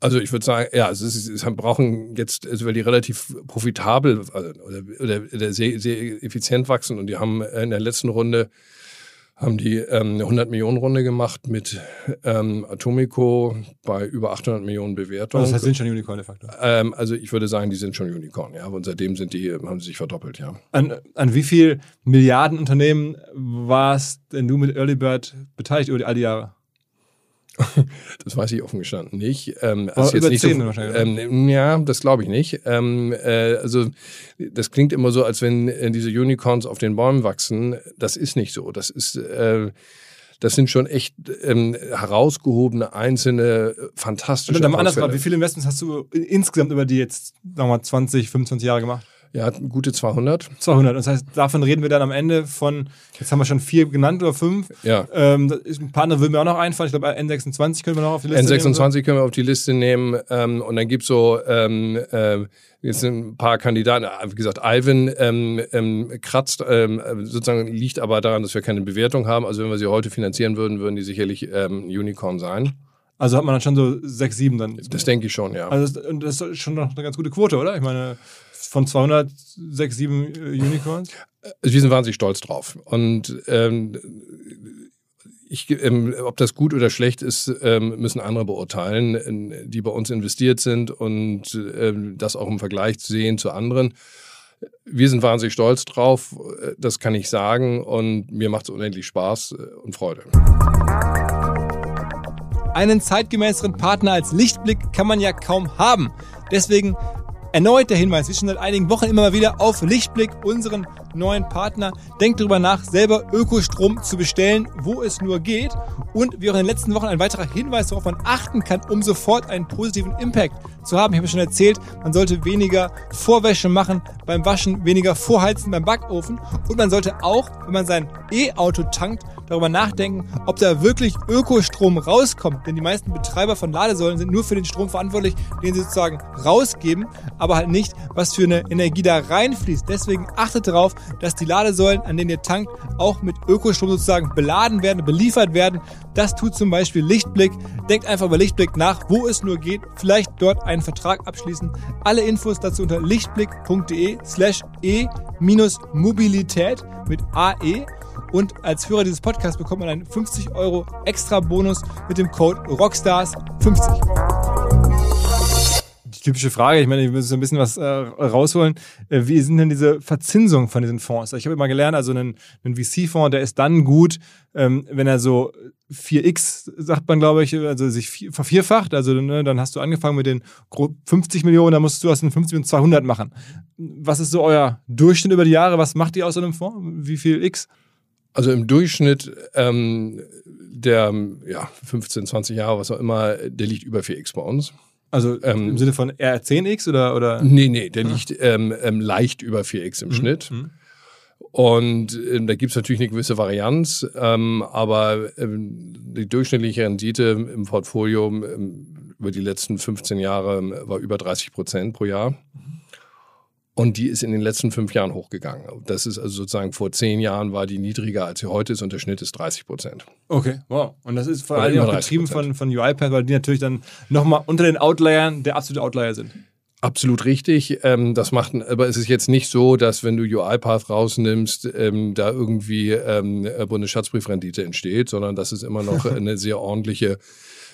Also ich würde sagen, ja, es ist, es brauchen jetzt, also weil die relativ profitabel also, oder, oder, oder sehr, sehr effizient wachsen und die haben in der letzten Runde haben die ähm, eine 100 Millionen Runde gemacht mit ähm, Atomico bei über 800 Millionen Bewertungen. Also das heißt, sind schon Unicorn de facto? Ähm, also ich würde sagen, die sind schon Unicorn, ja. Und seitdem sind die, haben sie sich verdoppelt, ja. An, an wie viel Milliarden Unternehmen warst denn du mit Early Bird beteiligt über all die Jahre? Das weiß ich offen gestanden nicht. Ähm, also über jetzt nicht so, wahrscheinlich. Ähm, ja, das glaube ich nicht. Ähm, äh, also das klingt immer so, als wenn äh, diese Unicorns auf den Bäumen wachsen. Das ist nicht so. Das ist äh, das sind schon echt ähm, herausgehobene, einzelne, fantastische. Und dann anders wie viele Investments hast du insgesamt über die jetzt, sagen wir mal, 20, 25 Jahre gemacht? Ja, gute 200. 200. Das heißt, davon reden wir dann am Ende von, jetzt haben wir schon vier genannt oder fünf. Ja. Ähm, ein paar andere würden mir auch noch einfallen. Ich glaube, N26 können wir noch auf die Liste N26 nehmen. N26 können wir auf die Liste nehmen. Ähm, und dann gibt's so, ähm, äh, jetzt sind ein paar Kandidaten. Wie gesagt, Alvin ähm, ähm, kratzt, ähm, sozusagen liegt aber daran, dass wir keine Bewertung haben. Also wenn wir sie heute finanzieren würden, würden die sicherlich Unicorn sein. Also hat man dann schon so sechs, sieben dann. Das denke ich schon, ja. Also das, das ist schon noch eine ganz gute Quote, oder? Ich meine, von 206, 7 äh, Unicorns? Also wir sind wahnsinnig stolz drauf. Und ähm, ich, ähm, ob das gut oder schlecht ist, ähm, müssen andere beurteilen, die bei uns investiert sind und ähm, das auch im Vergleich sehen zu anderen. Wir sind wahnsinnig stolz drauf, das kann ich sagen und mir macht es unendlich Spaß äh, und Freude. Einen zeitgemäßeren Partner als Lichtblick kann man ja kaum haben. Deswegen Erneut der Hinweis, wie schon seit einigen Wochen immer mal wieder auf Lichtblick, unseren neuen Partner. Denkt darüber nach, selber Ökostrom zu bestellen, wo es nur geht. Und wie auch in den letzten Wochen ein weiterer Hinweis, worauf man achten kann, um sofort einen positiven Impact zu haben. Ich habe schon erzählt, man sollte weniger Vorwäsche machen beim Waschen, weniger vorheizen beim Backofen. Und man sollte auch, wenn man sein E-Auto tankt, darüber nachdenken, ob da wirklich Ökostrom rauskommt. Denn die meisten Betreiber von Ladesäulen sind nur für den Strom verantwortlich, den sie sozusagen rausgeben, aber halt nicht, was für eine Energie da reinfließt. Deswegen achtet darauf, dass die Ladesäulen, an denen ihr tankt, auch mit Ökostrom sozusagen beladen werden, beliefert werden. Das tut zum Beispiel Lichtblick. Denkt einfach über Lichtblick nach, wo es nur geht. Vielleicht dort einen Vertrag abschließen. Alle Infos dazu unter lichtblick.de slash e-mobilität mit AE. Und als Hörer dieses Podcasts bekommt man einen 50 Euro extra Bonus mit dem Code ROCKSTARS50 die typische Frage, ich meine, ich muss so ein bisschen was äh, rausholen. Äh, wie sind denn diese Verzinsungen von diesen Fonds? Ich habe immer gelernt, also ein, ein VC-Fonds, der ist dann gut, ähm, wenn er so 4x, sagt man, glaube ich, also sich vier, vervierfacht. Also ne, dann hast du angefangen mit den 50 Millionen, dann musst du aus den 50 Millionen 200 machen. Was ist so euer Durchschnitt über die Jahre? Was macht ihr aus so einem Fonds? Wie viel x? Also im Durchschnitt ähm, der ja, 15, 20 Jahre, was auch immer, der liegt über 4x bei uns. Also ähm, im Sinne von R10x oder? oder? Nee, nee, der ah. liegt ähm, ähm, leicht über 4x im mhm. Schnitt. Mhm. Und ähm, da gibt's natürlich eine gewisse Varianz, ähm, aber ähm, die durchschnittliche Rendite im Portfolio ähm, über die letzten 15 Jahre ähm, war über 30 Prozent pro Jahr. Und die ist in den letzten fünf Jahren hochgegangen. Das ist also sozusagen vor zehn Jahren war die niedriger als sie heute ist und der Schnitt ist 30 Prozent. Okay, wow. Und das ist vor allem auch getrieben von, von UiPath, weil die natürlich dann nochmal unter den Outliern der absolute Outlier sind. Absolut richtig. Ähm, das macht, aber es ist jetzt nicht so, dass wenn du UiPath rausnimmst, ähm, da irgendwie ähm, Bundesschatzbriefrendite entsteht, sondern das ist immer noch eine sehr ordentliche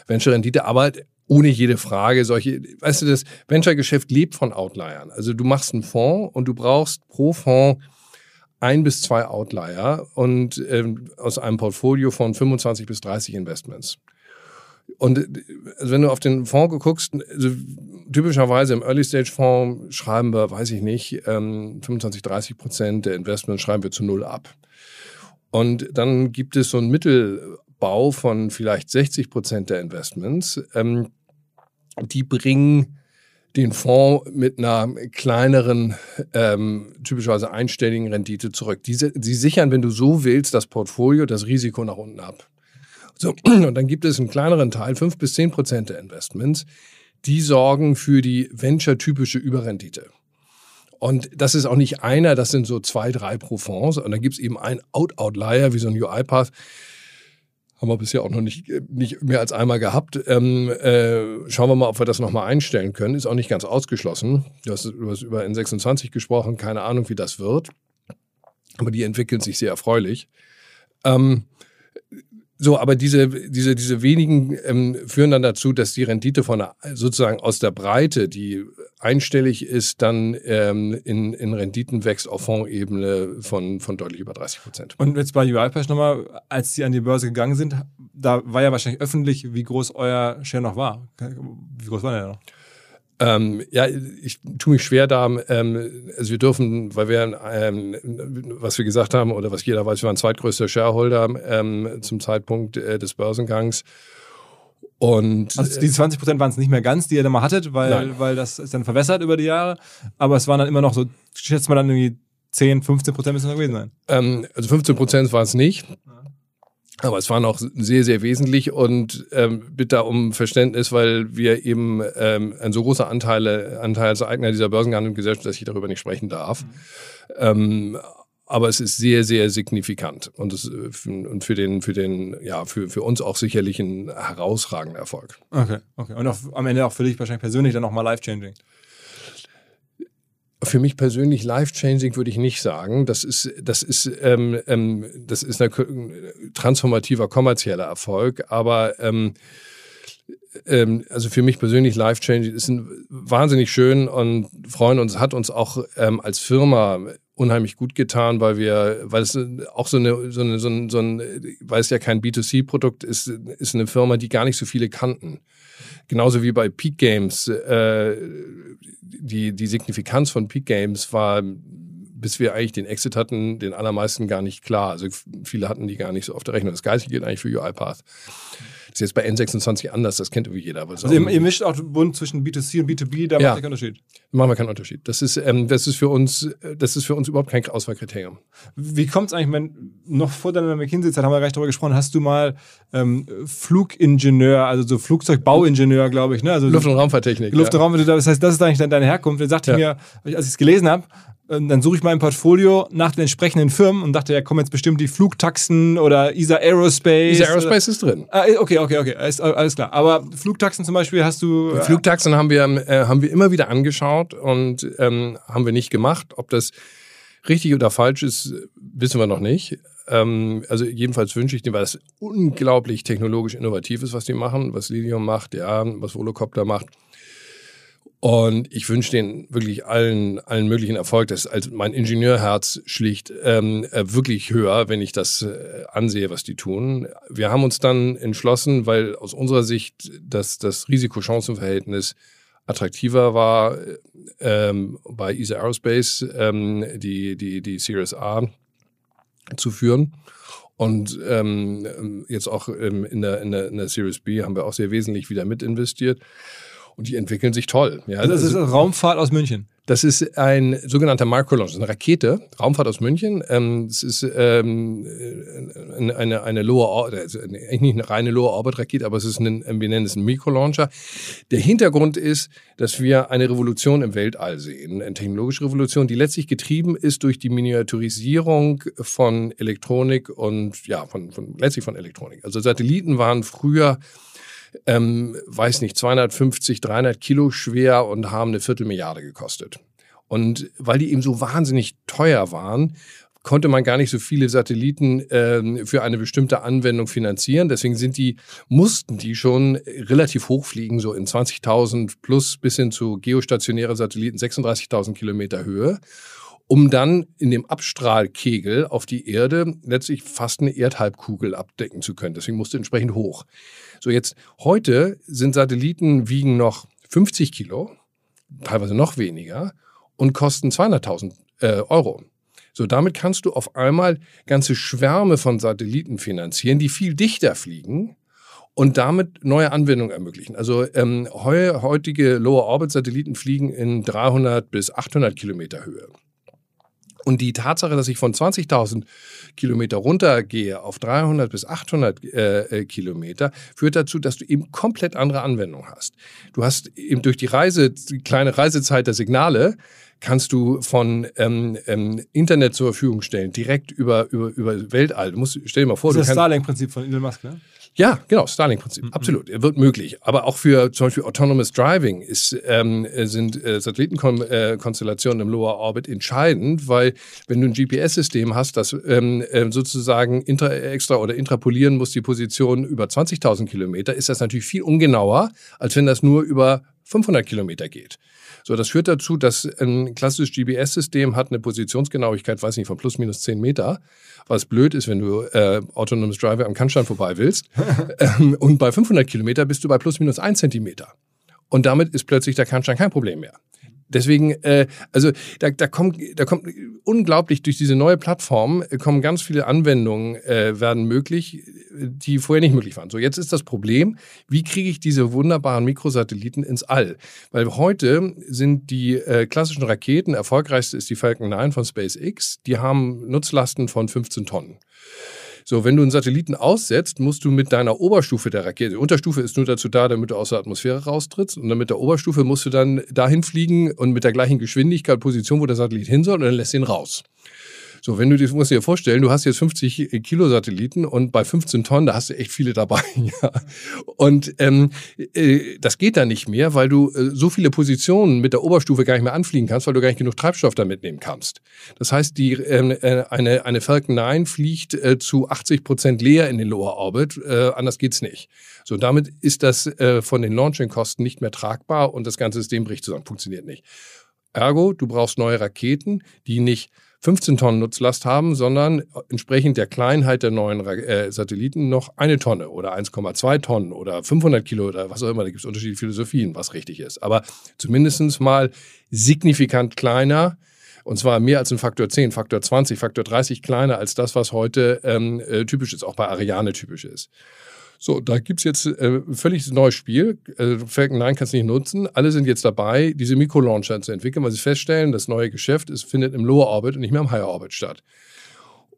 Venture-Rendite. Aber ohne jede Frage solche, weißt du, das Venture-Geschäft lebt von Outliern. Also du machst einen Fonds und du brauchst pro Fonds ein bis zwei Outlier und ähm, aus einem Portfolio von 25 bis 30 Investments. Und also wenn du auf den Fonds guckst, also typischerweise im Early-Stage-Fonds schreiben wir, weiß ich nicht, ähm, 25, 30 Prozent der Investments schreiben wir zu null ab. Und dann gibt es so ein Mittelbau von vielleicht 60 Prozent der Investments. Ähm, die bringen den Fonds mit einer kleineren, ähm, typischerweise einstelligen Rendite zurück. Diese, sie sichern, wenn du so willst, das Portfolio, das Risiko nach unten ab. So, und dann gibt es einen kleineren Teil, fünf bis zehn Prozent der Investments, die sorgen für die venture-typische Überrendite. Und das ist auch nicht einer, das sind so zwei, drei pro Fonds. Und dann gibt es eben ein Out-Outlier, wie so ein UiPath. Haben wir bisher auch noch nicht, nicht mehr als einmal gehabt. Ähm, äh, schauen wir mal, ob wir das nochmal einstellen können. Ist auch nicht ganz ausgeschlossen. Du hast, du hast über N26 gesprochen, keine Ahnung, wie das wird. Aber die entwickeln sich sehr erfreulich. Ähm, so, aber diese, diese, diese wenigen ähm, führen dann dazu, dass die Rendite von sozusagen aus der Breite, die einstellig ist, dann ähm, in, in Renditen wächst auf Fondsebene von, von deutlich über 30 Prozent. Und jetzt bei UiPath nochmal, als Sie an die Börse gegangen sind, da war ja wahrscheinlich öffentlich, wie groß euer Share noch war. Wie groß war der noch? Ähm, ja, ich tue mich schwer da. Ähm, also wir dürfen, weil wir, ähm, was wir gesagt haben oder was jeder weiß, wir waren zweitgrößter Shareholder ähm, zum Zeitpunkt äh, des Börsengangs. Und also die 20 Prozent waren es nicht mehr ganz, die ihr dann mal hattet, weil, weil das ist dann verwässert über die Jahre. Aber es waren dann immer noch so, schätzt man dann irgendwie 10, 15 Prozent müssen es gewesen sein. Ähm, also 15 Prozent war es nicht. Aber es war noch sehr, sehr wesentlich und ähm, bitte um Verständnis, weil wir eben ähm, ein so großer Anteil, Anteilseigner dieser börsengehandelten Gesellschaft, dass ich darüber nicht sprechen darf. Mhm. Ähm, aber es ist sehr, sehr signifikant und, es, und für den, für den, ja, für, für uns auch sicherlich ein herausragender Erfolg. Okay, okay. Und auch, am Ende auch für dich wahrscheinlich persönlich dann nochmal life-changing. Für mich persönlich life-changing würde ich nicht sagen. Das ist, das ist, ähm, ähm, das ist ein transformativer kommerzieller Erfolg. Aber ähm, ähm, also für mich persönlich life-changing ist ein, wahnsinnig schön und freuen uns, hat uns auch ähm, als Firma unheimlich gut getan, weil wir, weil es auch so eine, so eine, so ein, so ein weil es ja kein B2C-Produkt ist, ist eine Firma, die gar nicht so viele kannten. Genauso wie bei Peak Games. Äh, die, die Signifikanz von Peak Games war, bis wir eigentlich den Exit hatten, den allermeisten gar nicht klar. Also viele hatten die gar nicht so auf der Rechnung. Das Gleiche gilt eigentlich für UiPath. Das ist jetzt bei N26 anders, das kennt irgendwie jeder. Also ihr, ihr, mischt auch bunt zwischen B2C und B2B, da ja. macht ihr keinen Unterschied. Machen wir keinen Unterschied. Das ist, ähm, das ist für uns, das ist für uns überhaupt kein Auswahlkriterium. Wie kommt es eigentlich, wenn, noch vor deiner McKinsey-Zeit haben wir gleich darüber gesprochen, hast du mal ähm, Flugingenieur, also so Flugzeugbauingenieur, glaube ich, ne? Also Luft- und Raumfahrttechnik. Luft- und ja. Raumfahrttechnik, das heißt, das ist eigentlich deine Herkunft. Dann sagte ja. ich mir, als ich es gelesen habe, dann suche ich mein Portfolio nach den entsprechenden Firmen und dachte, ja, kommen jetzt bestimmt die Flugtaxen oder ESA Aerospace. ESA Aerospace ist drin. Ah, okay, okay, okay, ist, alles klar. Aber Flugtaxen zum Beispiel hast du. Äh Flugtaxen haben wir, äh, haben wir immer wieder angeschaut und ähm, haben wir nicht gemacht. Ob das richtig oder falsch ist, wissen wir noch nicht. Ähm, also jedenfalls wünsche ich dir, weil das unglaublich technologisch innovativ ist, was die machen, was Lilium macht, ja, was Volocopter macht. Und ich wünsche denen wirklich allen, allen möglichen Erfolg. Das ist als mein Ingenieurherz schlicht ähm, äh, wirklich höher, wenn ich das äh, ansehe, was die tun. Wir haben uns dann entschlossen, weil aus unserer Sicht das, das Risiko-Chancen-Verhältnis attraktiver war, ähm, bei ESA Aerospace ähm, die, die, die Series A zu führen. Und ähm, jetzt auch ähm, in, der, in, der, in der Series B haben wir auch sehr wesentlich wieder mit investiert und die entwickeln sich toll. Ja, das ist also Raumfahrt aus München. Das ist ein sogenannter Microlaunch, eine Rakete, Raumfahrt aus München. Ähm, es ist ähm, eine, eine Lower Orbit, also eigentlich nicht eine reine Lower Orbit Rakete, aber es ist ein, wir nennen es einen Mikrolauncher. Der Hintergrund ist, dass wir eine Revolution im Weltall sehen, eine technologische Revolution, die letztlich getrieben ist durch die Miniaturisierung von Elektronik und ja, von, von letztlich von Elektronik. Also Satelliten waren früher ähm, weiß nicht, 250, 300 Kilo schwer und haben eine Viertelmilliarde gekostet. Und weil die eben so wahnsinnig teuer waren, konnte man gar nicht so viele Satelliten ähm, für eine bestimmte Anwendung finanzieren. Deswegen sind die, mussten die schon relativ hoch fliegen, so in 20.000 plus bis hin zu geostationäre Satelliten 36.000 Kilometer Höhe um dann in dem Abstrahlkegel auf die Erde letztlich fast eine Erdhalbkugel abdecken zu können. Deswegen musste entsprechend hoch. So jetzt, heute sind Satelliten wiegen noch 50 Kilo, teilweise noch weniger und kosten 200.000 äh, Euro. So, damit kannst du auf einmal ganze Schwärme von Satelliten finanzieren, die viel dichter fliegen und damit neue Anwendungen ermöglichen. Also ähm, heu, heutige Lower-Orbit-Satelliten fliegen in 300 bis 800 Kilometer Höhe. Und die Tatsache, dass ich von 20.000 Kilometer runtergehe auf 300 bis 800 äh, äh, Kilometer, führt dazu, dass du eben komplett andere Anwendungen hast. Du hast eben durch die Reise, die kleine Reisezeit der Signale, kannst du von ähm, ähm, Internet zur Verfügung stellen, direkt über, über, über Weltall. Du musst, stell dir mal vor, das ist das Starlink-Prinzip von Elon Musk, ne? Ja, genau, Starlink-Prinzip, mhm. absolut. Er wird möglich. Aber auch für zum Beispiel Autonomous Driving ist, ähm, sind äh, Satellitenkonstellationen im Lower Orbit entscheidend, weil wenn du ein GPS-System hast, das ähm, äh, sozusagen intra, extra oder intrapolieren muss die Position über 20.000 Kilometer, ist das natürlich viel ungenauer, als wenn das nur über 500 Kilometer geht. So, das führt dazu, dass ein klassisches GPS-System hat eine Positionsgenauigkeit, weiß nicht, von plus minus 10 Meter, was blöd ist, wenn du äh, autonomes Driver am Kannstein vorbei willst. ähm, und bei 500 Kilometer bist du bei plus minus 1 Zentimeter. Und damit ist plötzlich der Kannstein kein Problem mehr. Deswegen, äh, also da, da, kommt, da kommt unglaublich durch diese neue Plattform äh, kommen ganz viele Anwendungen äh, werden möglich, die vorher nicht möglich waren. So jetzt ist das Problem, wie kriege ich diese wunderbaren Mikrosatelliten ins All? Weil heute sind die äh, klassischen Raketen, erfolgreichste ist die Falcon 9 von SpaceX, die haben Nutzlasten von 15 Tonnen. So, wenn du einen Satelliten aussetzt, musst du mit deiner Oberstufe der Rakete, die Unterstufe ist nur dazu da, damit du aus der Atmosphäre raustrittst und dann mit der Oberstufe musst du dann dahin fliegen und mit der gleichen Geschwindigkeit, Position, wo der Satellit hin soll und dann lässt ihn raus. So, wenn du dir, musst dir vorstellen, du hast jetzt 50 Kilo Satelliten und bei 15 Tonnen, da hast du echt viele dabei. ja. Und ähm, äh, das geht dann nicht mehr, weil du äh, so viele Positionen mit der Oberstufe gar nicht mehr anfliegen kannst, weil du gar nicht genug Treibstoff da mitnehmen kannst. Das heißt, die, ähm, äh, eine, eine Falcon 9 fliegt äh, zu 80 Prozent leer in den Lower Orbit, äh, anders geht's nicht. So, damit ist das äh, von den Launching-Kosten nicht mehr tragbar und das ganze System bricht zusammen, funktioniert nicht. Ergo, du brauchst neue Raketen, die nicht 15 Tonnen Nutzlast haben, sondern entsprechend der Kleinheit der neuen äh, Satelliten noch eine Tonne oder 1,2 Tonnen oder 500 Kilo oder was auch immer. Da gibt es unterschiedliche Philosophien, was richtig ist. Aber zumindestens mal signifikant kleiner. Und zwar mehr als ein Faktor 10, Faktor 20, Faktor 30 kleiner als das, was heute ähm, äh, typisch ist, auch bei Ariane typisch ist. So, da gibt's jetzt äh, völlig neues Spiel. Äh, Falcon 9 kannst du nicht nutzen. Alle sind jetzt dabei, diese Mikrolauncher zu entwickeln, weil sie feststellen, das neue Geschäft ist, findet im Lower Orbit und nicht mehr im Higher Orbit statt.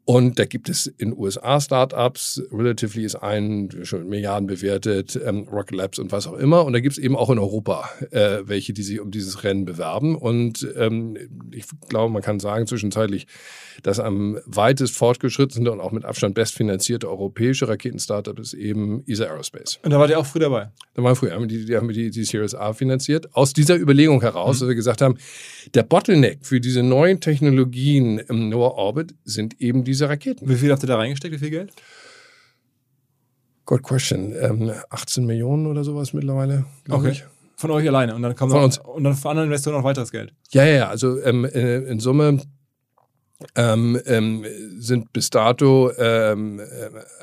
Und da gibt es in USA Startups, Relatively ist ein, schon Milliarden bewertet, ähm, Rocket Labs und was auch immer. Und da gibt es eben auch in Europa äh, welche, die sich um dieses Rennen bewerben. Und ähm, ich glaube, man kann sagen zwischenzeitlich, dass am weitest fortgeschrittene und auch mit Abstand bestfinanzierte europäische Raketen-Startup ist eben ESA Aerospace. Und da war der auch früh dabei? Da waren wir früh, haben die, die haben die, die Series A finanziert. Aus dieser Überlegung heraus, mhm. dass wir gesagt haben, der Bottleneck für diese neuen Technologien im Lower Orbit sind eben die diese Raketen. Wie viel habt ihr da reingesteckt? Wie viel Geld? Good question. Ähm, 18 Millionen oder sowas mittlerweile, glaube okay. ich. Von euch alleine. Und dann kommt von noch, uns. Und dann von anderen Investoren noch weiteres Geld. Ja, ja, also ähm, in, in, Summe ähm, ähm, sind bis dato, ähm, äh,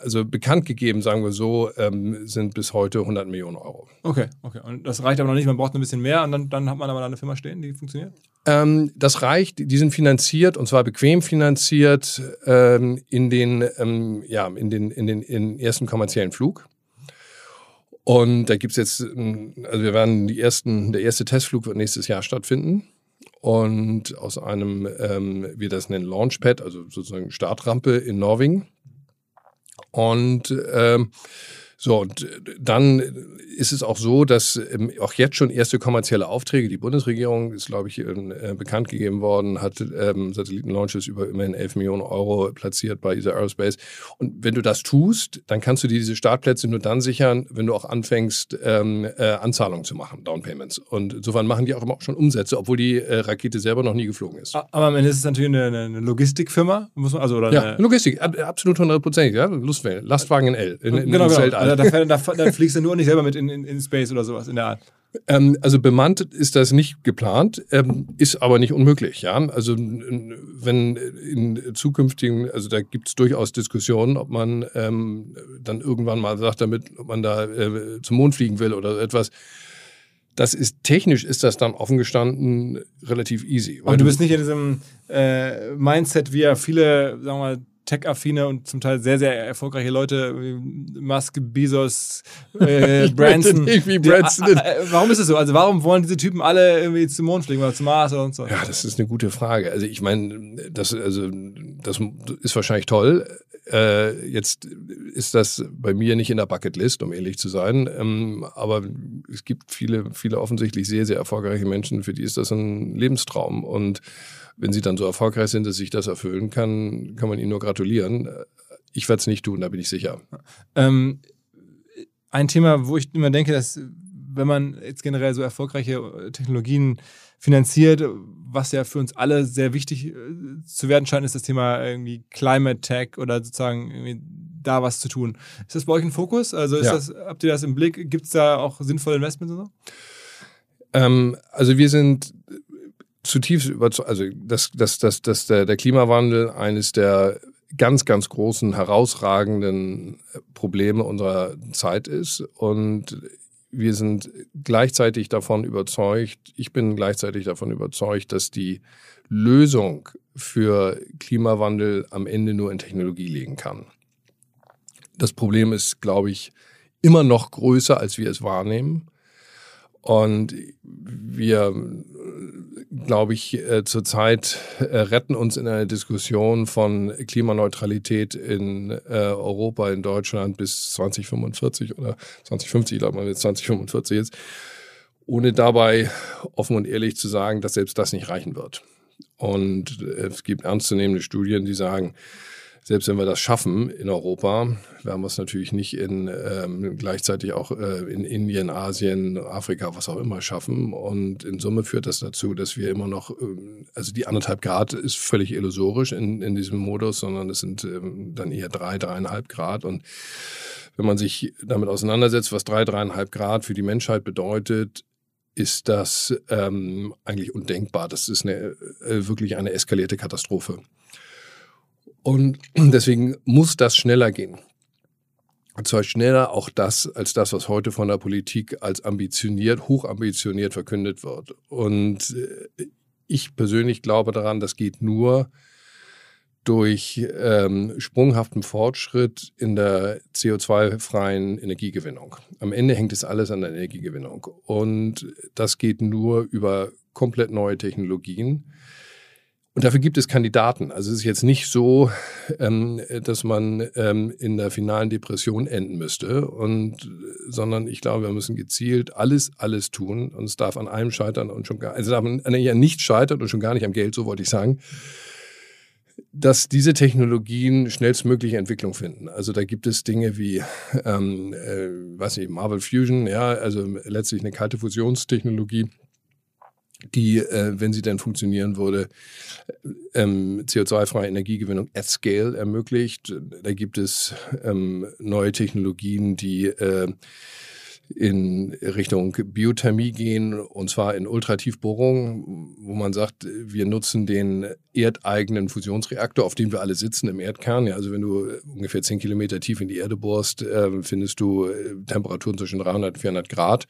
also bekannt gegeben, sagen wir so, ähm, sind bis heute 100 Millionen Euro. Okay, okay. Und das reicht aber noch nicht, man braucht ein bisschen mehr und dann, dann hat man aber eine Firma stehen, die funktioniert? Ähm, das reicht, die sind finanziert und zwar bequem finanziert ähm, in den, ja, in den, in den, in den ersten kommerziellen Flug. Und da gibt's jetzt, ähm, also wir werden die ersten, der erste Testflug wird nächstes Jahr stattfinden. Und aus einem, ähm, wir das nennen Launchpad, also sozusagen Startrampe in Norwegen. Und ähm, so, und dann ist es auch so, dass ähm, auch jetzt schon erste kommerzielle Aufträge, die Bundesregierung ist, glaube ich, äh, bekannt gegeben worden, hat ähm, Satellitenlaunches über immerhin 11 Millionen Euro platziert bei ESA Aerospace. Und wenn du das tust, dann kannst du dir diese Startplätze nur dann sichern, wenn du auch anfängst, ähm, äh, Anzahlungen zu machen, Down Payments. Und insofern machen die auch immer schon Umsätze, obwohl die äh, Rakete selber noch nie geflogen ist. Aber am Ende ist es natürlich eine, eine Logistikfirma, muss man, also oder ja, Logistik, absolut hundertprozentig, ja, Lastwagen in L, in, in genau, genau. Also da, da, da, fliegst du nur nicht selber mit in, in, in Space oder sowas in der Art. Ähm, also bemannt ist das nicht geplant, ähm, ist aber nicht unmöglich. Ja, also wenn in zukünftigen, also da gibt es durchaus Diskussionen, ob man ähm, dann irgendwann mal sagt, damit ob man da äh, zum Mond fliegen will oder etwas. Das ist technisch ist das dann offen gestanden relativ easy. Aber du bist nicht in diesem äh, Mindset, wie ja viele, sagen wir mal, tech-affine und zum Teil sehr, sehr erfolgreiche Leute, Musk, Bezos, äh, Branson. wie Branson. Die, äh, warum ist es so? Also warum wollen diese Typen alle irgendwie zum Mond fliegen oder zum Mars oder so? Ja, das ist eine gute Frage. Also ich meine, das, also, das ist wahrscheinlich toll. Äh, jetzt ist das bei mir nicht in der Bucketlist, um ehrlich zu sein. Ähm, aber es gibt viele, viele offensichtlich sehr, sehr erfolgreiche Menschen, für die ist das ein Lebenstraum. Und wenn sie dann so erfolgreich sind, dass sich das erfüllen kann, kann man ihnen nur gratulieren. Ich werde es nicht tun, da bin ich sicher. Ähm, ein Thema, wo ich immer denke, dass wenn man jetzt generell so erfolgreiche Technologien finanziert, was ja für uns alle sehr wichtig äh, zu werden scheint, ist das Thema irgendwie Climate Tech oder sozusagen da was zu tun. Ist das bei euch ein Fokus? Also ist ja. das, habt ihr das im Blick? Gibt es da auch sinnvolle Investments und so? Ähm, also wir sind zutiefst überzeugt, also dass, dass, dass, dass der, der Klimawandel eines der ganz, ganz großen, herausragenden Probleme unserer Zeit ist. Und wir sind gleichzeitig davon überzeugt, ich bin gleichzeitig davon überzeugt, dass die Lösung für Klimawandel am Ende nur in Technologie liegen kann. Das Problem ist, glaube ich, immer noch größer, als wir es wahrnehmen. Und wir, glaube ich, äh, zurzeit äh, retten uns in einer Diskussion von Klimaneutralität in äh, Europa, in Deutschland bis 2045 oder 2050, ich glaube mal, jetzt 2045 jetzt, ohne dabei offen und ehrlich zu sagen, dass selbst das nicht reichen wird. Und es gibt ernstzunehmende Studien, die sagen, selbst wenn wir das schaffen in Europa, werden wir es natürlich nicht in ähm, gleichzeitig auch äh, in Indien, Asien, Afrika, was auch immer schaffen. Und in Summe führt das dazu, dass wir immer noch, ähm, also die anderthalb Grad ist völlig illusorisch in, in diesem Modus, sondern es sind ähm, dann eher drei, dreieinhalb Grad. Und wenn man sich damit auseinandersetzt, was drei, dreieinhalb Grad für die Menschheit bedeutet, ist das ähm, eigentlich undenkbar. Das ist eine, äh, wirklich eine eskalierte Katastrophe. Und deswegen muss das schneller gehen. Und zwar schneller auch das, als das, was heute von der Politik als ambitioniert, hochambitioniert verkündet wird. Und äh, ich persönlich glaube daran, das geht nur durch ähm, sprunghaften Fortschritt in der CO2-freien Energiegewinnung. Am Ende hängt es alles an der Energiegewinnung. Und das geht nur über komplett neue Technologien. Und dafür gibt es Kandidaten. Also es ist jetzt nicht so, ähm, dass man ähm, in der finalen Depression enden müsste, und, sondern ich glaube, wir müssen gezielt alles, alles tun. Und es darf an einem scheitern und schon gar, also darf man ja nicht scheitern und schon gar nicht am Geld, so wollte ich sagen dass diese Technologien schnellstmögliche Entwicklung finden. Also da gibt es Dinge wie, ähm, äh, was ich, Marvel Fusion, ja, also letztlich eine kalte Fusionstechnologie, die, äh, wenn sie denn funktionieren würde, ähm, CO2-freie Energiegewinnung at scale ermöglicht. Da gibt es ähm, neue Technologien, die äh, in Richtung Biothermie gehen, und zwar in Ultratiefbohrung, wo man sagt, wir nutzen den erdeigenen Fusionsreaktor, auf dem wir alle sitzen im Erdkern. Ja, also wenn du ungefähr zehn Kilometer tief in die Erde bohrst, äh, findest du äh, Temperaturen zwischen 300 und 400 Grad.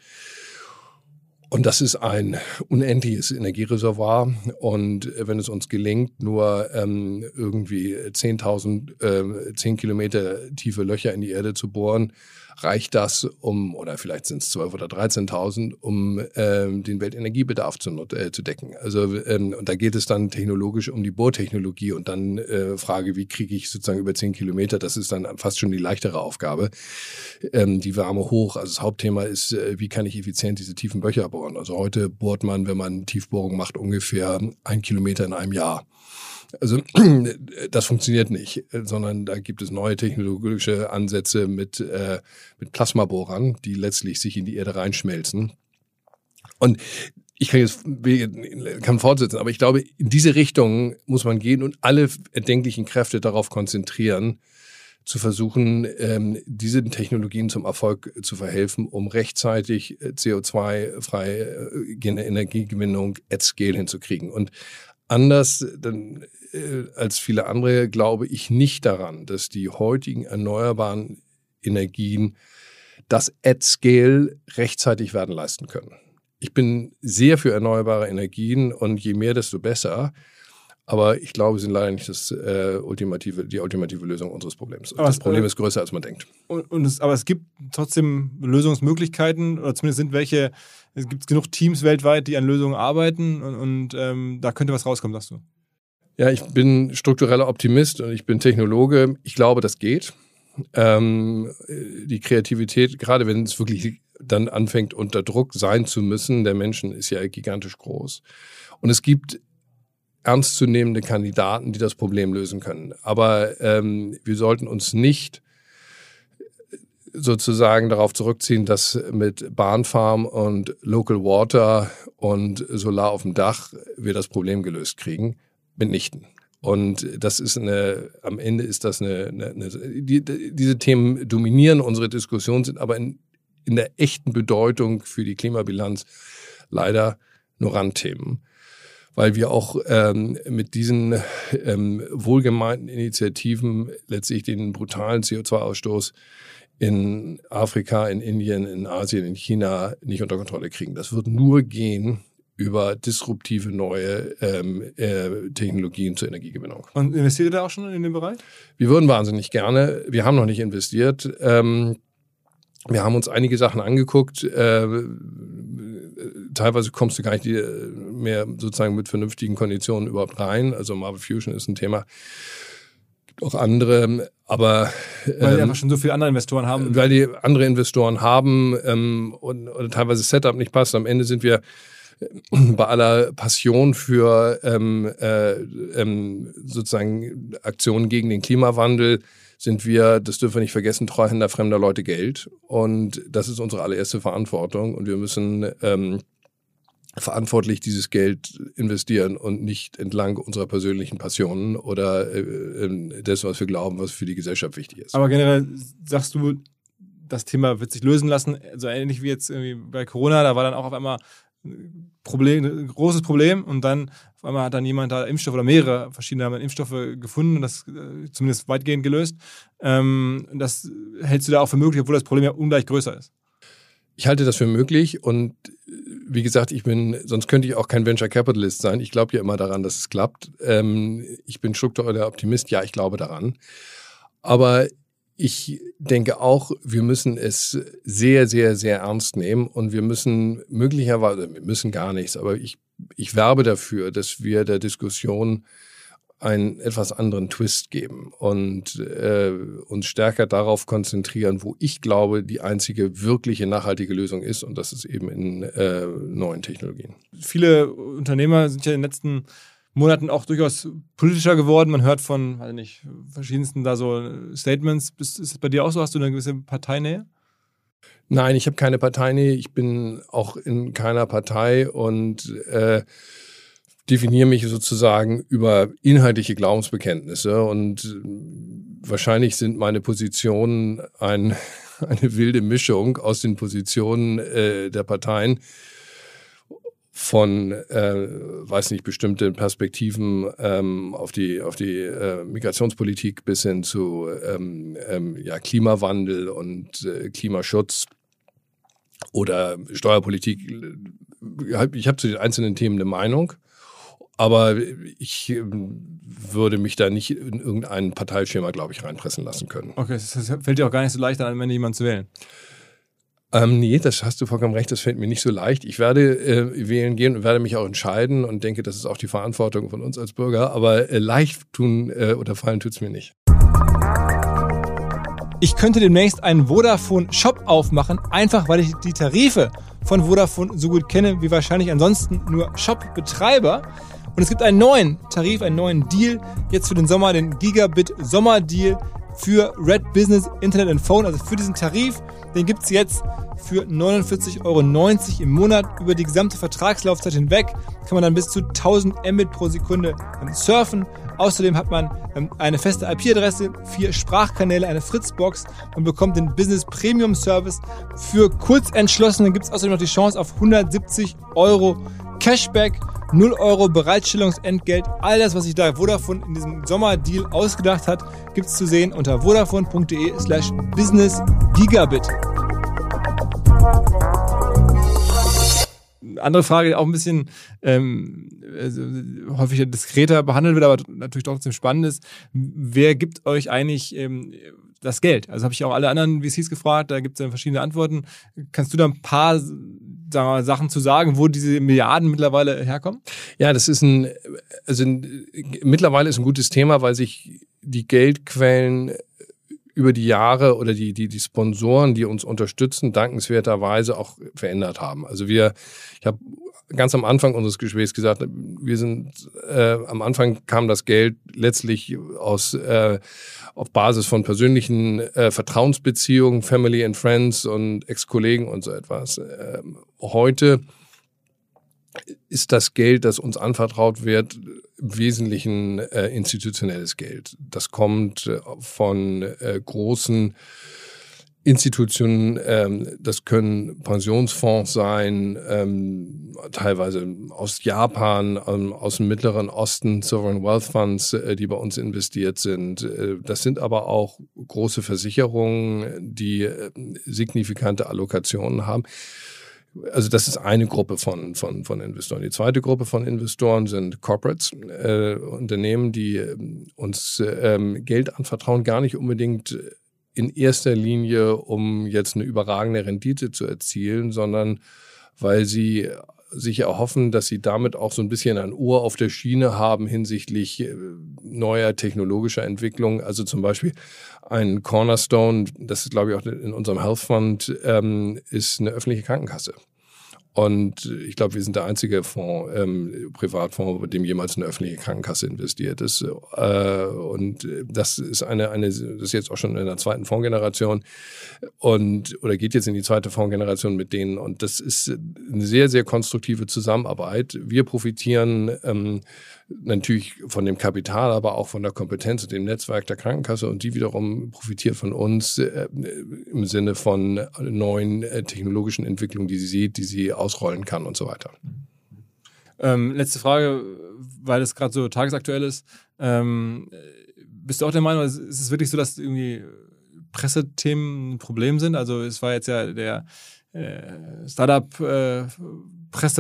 Und das ist ein unendliches Energiereservoir. Und wenn es uns gelingt, nur ähm, irgendwie 10.000, äh, 10 Kilometer tiefe Löcher in die Erde zu bohren, reicht das, um, oder vielleicht sind es 12.000 oder 13.000, um ähm, den Weltenergiebedarf zu, äh, zu decken. Also, ähm, und da geht es dann technologisch um die Bohrtechnologie und dann äh, Frage, wie kriege ich sozusagen über 10 Kilometer, das ist dann fast schon die leichtere Aufgabe, ähm, die Wärme hoch. Also das Hauptthema ist, äh, wie kann ich effizient diese tiefen Böcher bohren. Also heute bohrt man, wenn man Tiefbohrung macht, ungefähr ein Kilometer in einem Jahr. Also das funktioniert nicht, sondern da gibt es neue technologische Ansätze mit, äh, mit Plasmabohrern, die letztlich sich in die Erde reinschmelzen. Und ich kann jetzt kann fortsetzen, aber ich glaube, in diese Richtung muss man gehen und alle erdenklichen Kräfte darauf konzentrieren, zu versuchen, ähm, diesen Technologien zum Erfolg zu verhelfen, um rechtzeitig äh, CO2-freie äh, Energiegewinnung at scale hinzukriegen. Und anders dann, äh, als viele andere glaube ich nicht daran, dass die heutigen erneuerbaren Energien das at scale rechtzeitig werden leisten können. Ich bin sehr für erneuerbare Energien und je mehr, desto besser. Aber ich glaube, sie sind leider nicht das, äh, ultimative, die ultimative Lösung unseres Problems. Aber das Problem äh, ist größer, als man denkt. Und, und es, aber es gibt trotzdem Lösungsmöglichkeiten, oder zumindest sind welche, es gibt genug Teams weltweit, die an Lösungen arbeiten und, und ähm, da könnte was rauskommen, sagst du. Ja, ich bin struktureller Optimist und ich bin Technologe. Ich glaube, das geht. Ähm, die Kreativität, gerade wenn es wirklich dann anfängt, unter Druck sein zu müssen, der Menschen ist ja gigantisch groß. Und es gibt ernstzunehmende Kandidaten, die das Problem lösen können. Aber ähm, wir sollten uns nicht sozusagen darauf zurückziehen, dass mit Bahnfarm und Local Water und Solar auf dem Dach wir das Problem gelöst kriegen. Mitnichten. Und das ist eine, am Ende ist das eine, eine, eine die, diese Themen dominieren unsere Diskussion, sind aber in, in der echten Bedeutung für die Klimabilanz leider nur Randthemen weil wir auch ähm, mit diesen ähm, wohlgemeinten Initiativen letztlich den brutalen CO2-Ausstoß in Afrika, in Indien, in Asien, in China nicht unter Kontrolle kriegen. Das wird nur gehen über disruptive neue ähm, äh, Technologien zur Energiegewinnung. Und investiert ihr da auch schon in den Bereich? Wir würden wahnsinnig gerne. Wir haben noch nicht investiert. Ähm, wir haben uns einige Sachen angeguckt. Äh, teilweise kommst du gar nicht mehr sozusagen mit vernünftigen Konditionen überhaupt rein. Also Marvel Fusion ist ein Thema. Gibt auch andere, aber weil ähm, die einfach schon so viele andere Investoren haben. Weil die andere Investoren haben ähm, und, und teilweise Setup nicht passt. Am Ende sind wir äh, bei aller Passion für ähm, äh, ähm, sozusagen Aktionen gegen den Klimawandel sind wir, das dürfen wir nicht vergessen, Treuhänder fremder Leute Geld. Und das ist unsere allererste Verantwortung. Und wir müssen ähm, verantwortlich dieses Geld investieren und nicht entlang unserer persönlichen Passionen oder äh, äh, dessen, was wir glauben, was für die Gesellschaft wichtig ist. Aber generell sagst du, das Thema wird sich lösen lassen, so ähnlich wie jetzt irgendwie bei Corona, da war dann auch auf einmal Problem, großes Problem und dann auf einmal hat dann jemand da Impfstoff oder mehrere verschiedene Impfstoffe gefunden und das äh, zumindest weitgehend gelöst. Ähm, das hältst du da auch für möglich, obwohl das Problem ja ungleich größer ist? ich halte das für möglich und wie gesagt, ich bin, sonst könnte ich auch kein Venture Capitalist sein. Ich glaube ja immer daran, dass es klappt. Ähm, ich bin struktureller Optimist, ja, ich glaube daran. Aber ich denke auch, wir müssen es sehr, sehr, sehr ernst nehmen und wir müssen möglicherweise, wir müssen gar nichts, aber ich, ich werbe dafür, dass wir der Diskussion einen etwas anderen Twist geben und äh, uns stärker darauf konzentrieren, wo ich glaube, die einzige wirkliche nachhaltige Lösung ist und das ist eben in äh, neuen Technologien. Viele Unternehmer sind ja in den letzten Monaten auch durchaus politischer geworden. Man hört von, weiß nicht, verschiedensten da so Statements. Ist es bei dir auch so? Hast du eine gewisse Parteinähe? Nein, ich habe keine Parteinähe. Ich bin auch in keiner Partei und äh, definiere mich sozusagen über inhaltliche Glaubensbekenntnisse und wahrscheinlich sind meine Positionen ein, eine wilde Mischung aus den Positionen äh, der Parteien von, äh, weiß nicht, bestimmte Perspektiven ähm, auf die, auf die äh, Migrationspolitik bis hin zu ähm, ähm, ja, Klimawandel und äh, Klimaschutz oder Steuerpolitik. Ich habe zu den einzelnen Themen eine Meinung aber ich ähm, würde mich da nicht in irgendein Parteischema, glaube ich, reinpressen lassen können. Okay, das fällt dir auch gar nicht so leicht an, am Ende jemanden zu wählen. Ähm, nee, das hast du vollkommen recht, das fällt mir nicht so leicht. Ich werde äh, wählen gehen und werde mich auch entscheiden und denke, das ist auch die Verantwortung von uns als Bürger. Aber äh, leicht tun äh, oder fallen tut es mir nicht. Ich könnte demnächst einen Vodafone-Shop aufmachen, einfach weil ich die Tarife von Vodafone so gut kenne wie wahrscheinlich ansonsten nur Shop-Betreiber. Und es gibt einen neuen Tarif, einen neuen Deal jetzt für den Sommer, den Gigabit Sommer-Deal für Red Business Internet and Phone. Also für diesen Tarif, den gibt's jetzt für 49,90 Euro im Monat. Über die gesamte Vertragslaufzeit hinweg kann man dann bis zu 1000 Mbit pro Sekunde surfen. Außerdem hat man ähm, eine feste IP-Adresse, vier Sprachkanäle, eine Fritzbox. Man bekommt den Business Premium Service. Für Kurzentschlossene gibt es außerdem noch die Chance auf 170 Euro Cashback. 0 Euro Bereitstellungsentgelt. All das, was sich da Vodafone in diesem Sommerdeal ausgedacht hat, gibt es zu sehen unter vodafone.de slash business gigabit. Andere Frage, auch ein bisschen ähm, also, häufiger diskreter behandelt wird, aber natürlich trotzdem spannend ist. Wer gibt euch eigentlich ähm, das Geld? Also habe ich auch alle anderen VCs gefragt, da gibt es dann verschiedene Antworten. Kannst du da ein paar sagen Sachen zu sagen, wo diese Milliarden mittlerweile herkommen? Ja, das ist ein, also ein, mittlerweile ist ein gutes Thema, weil sich die Geldquellen über die Jahre oder die, die, die Sponsoren, die uns unterstützen, dankenswerterweise auch verändert haben. Also wir, ich habe ganz am Anfang unseres Gesprächs gesagt, wir sind äh, am Anfang kam das Geld letztlich aus äh, auf Basis von persönlichen äh, Vertrauensbeziehungen, Family and Friends und Ex-Kollegen und so etwas. Ähm, heute ist das Geld, das uns anvertraut wird, Wesentlichen äh, institutionelles Geld. Das kommt äh, von äh, großen Institutionen, ähm, das können Pensionsfonds sein, ähm, teilweise aus Japan, ähm, aus dem Mittleren Osten, Sovereign Wealth Funds, äh, die bei uns investiert sind. Äh, das sind aber auch große Versicherungen, die äh, signifikante Allokationen haben. Also das ist eine Gruppe von, von, von Investoren. Die zweite Gruppe von Investoren sind Corporates, äh, Unternehmen, die äh, uns äh, Geld anvertrauen, gar nicht unbedingt in erster Linie, um jetzt eine überragende Rendite zu erzielen, sondern weil sie sich erhoffen, dass sie damit auch so ein bisschen ein Ohr auf der Schiene haben hinsichtlich äh, neuer technologischer Entwicklung. Also zum Beispiel ein Cornerstone, das ist glaube ich auch in unserem Health Fund, ähm, ist eine öffentliche Krankenkasse. Und ich glaube, wir sind der einzige Fonds, ähm, Privatfonds, bei dem jemals eine öffentliche Krankenkasse investiert ist. Äh, und das ist eine, eine, das ist jetzt auch schon in der zweiten Fondsgeneration und oder geht jetzt in die zweite Fondsgeneration mit denen. Und das ist eine sehr, sehr konstruktive Zusammenarbeit. Wir profitieren ähm, natürlich von dem Kapital, aber auch von der Kompetenz und dem Netzwerk der Krankenkasse und die wiederum profitiert von uns äh, im Sinne von neuen äh, technologischen Entwicklungen, die sie sieht, die sie ausrollen kann und so weiter. Ähm, letzte Frage, weil es gerade so tagesaktuell ist. Ähm, bist du auch der Meinung, ist es wirklich so, dass irgendwie Pressethemen ein Problem sind? Also es war jetzt ja der äh, Startup-Presse äh,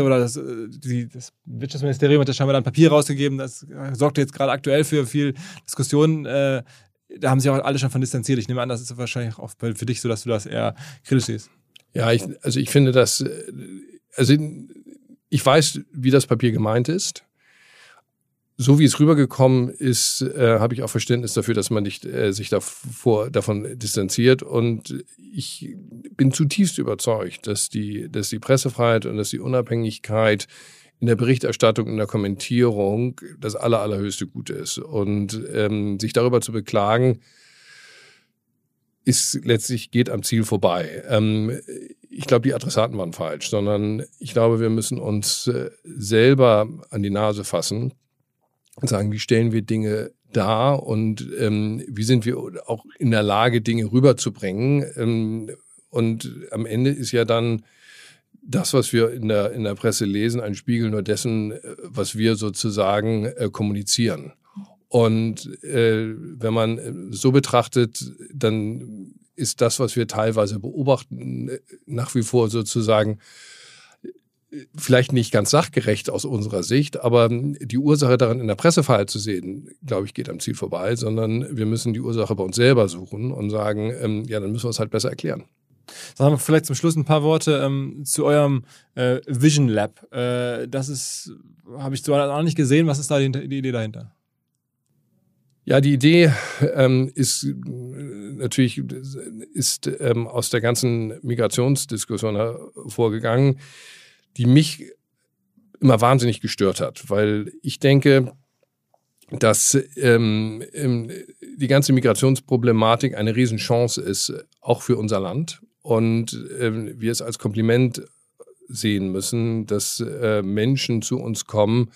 oder das, äh, die, das Wirtschaftsministerium hat ja scheinbar dann Papier rausgegeben, das sorgt jetzt gerade aktuell für viel Diskussion. Äh, da haben sich auch alle schon von distanziert. Ich nehme an, das ist wahrscheinlich auch für dich so, dass du das eher kritisch siehst. Ja, ich, also ich finde das, also ich weiß, wie das Papier gemeint ist so wie es rübergekommen ist, äh, habe ich auch Verständnis dafür, dass man nicht äh, sich davor, davon distanziert. Und ich bin zutiefst überzeugt, dass die, dass die Pressefreiheit und dass die Unabhängigkeit in der Berichterstattung, in der Kommentierung das aller, allerhöchste Gut ist. Und ähm, sich darüber zu beklagen, ist letztlich geht am Ziel vorbei. Ähm, ich glaube, die Adressaten waren falsch, sondern ich glaube, wir müssen uns äh, selber an die Nase fassen und sagen, wie stellen wir Dinge dar und ähm, wie sind wir auch in der Lage, Dinge rüberzubringen. Ähm, und am Ende ist ja dann das, was wir in der, in der Presse lesen, ein Spiegel nur dessen, was wir sozusagen äh, kommunizieren. Und äh, wenn man so betrachtet, dann ist das, was wir teilweise beobachten, nach wie vor sozusagen vielleicht nicht ganz sachgerecht aus unserer Sicht, aber die Ursache daran in der Pressefreiheit zu sehen, glaube ich, geht am Ziel vorbei, sondern wir müssen die Ursache bei uns selber suchen und sagen, ähm, ja, dann müssen wir es halt besser erklären. Sagen wir vielleicht zum Schluss ein paar Worte ähm, zu eurem äh, Vision Lab. Äh, das ist, habe ich zwar noch nicht gesehen. Was ist da die, die Idee dahinter? Ja, die Idee ähm, ist äh, natürlich ist ähm, aus der ganzen Migrationsdiskussion hervorgegangen die mich immer wahnsinnig gestört hat, weil ich denke, dass ähm, die ganze Migrationsproblematik eine Riesenchance ist, auch für unser Land. Und ähm, wir es als Kompliment sehen müssen, dass äh, Menschen zu uns kommen,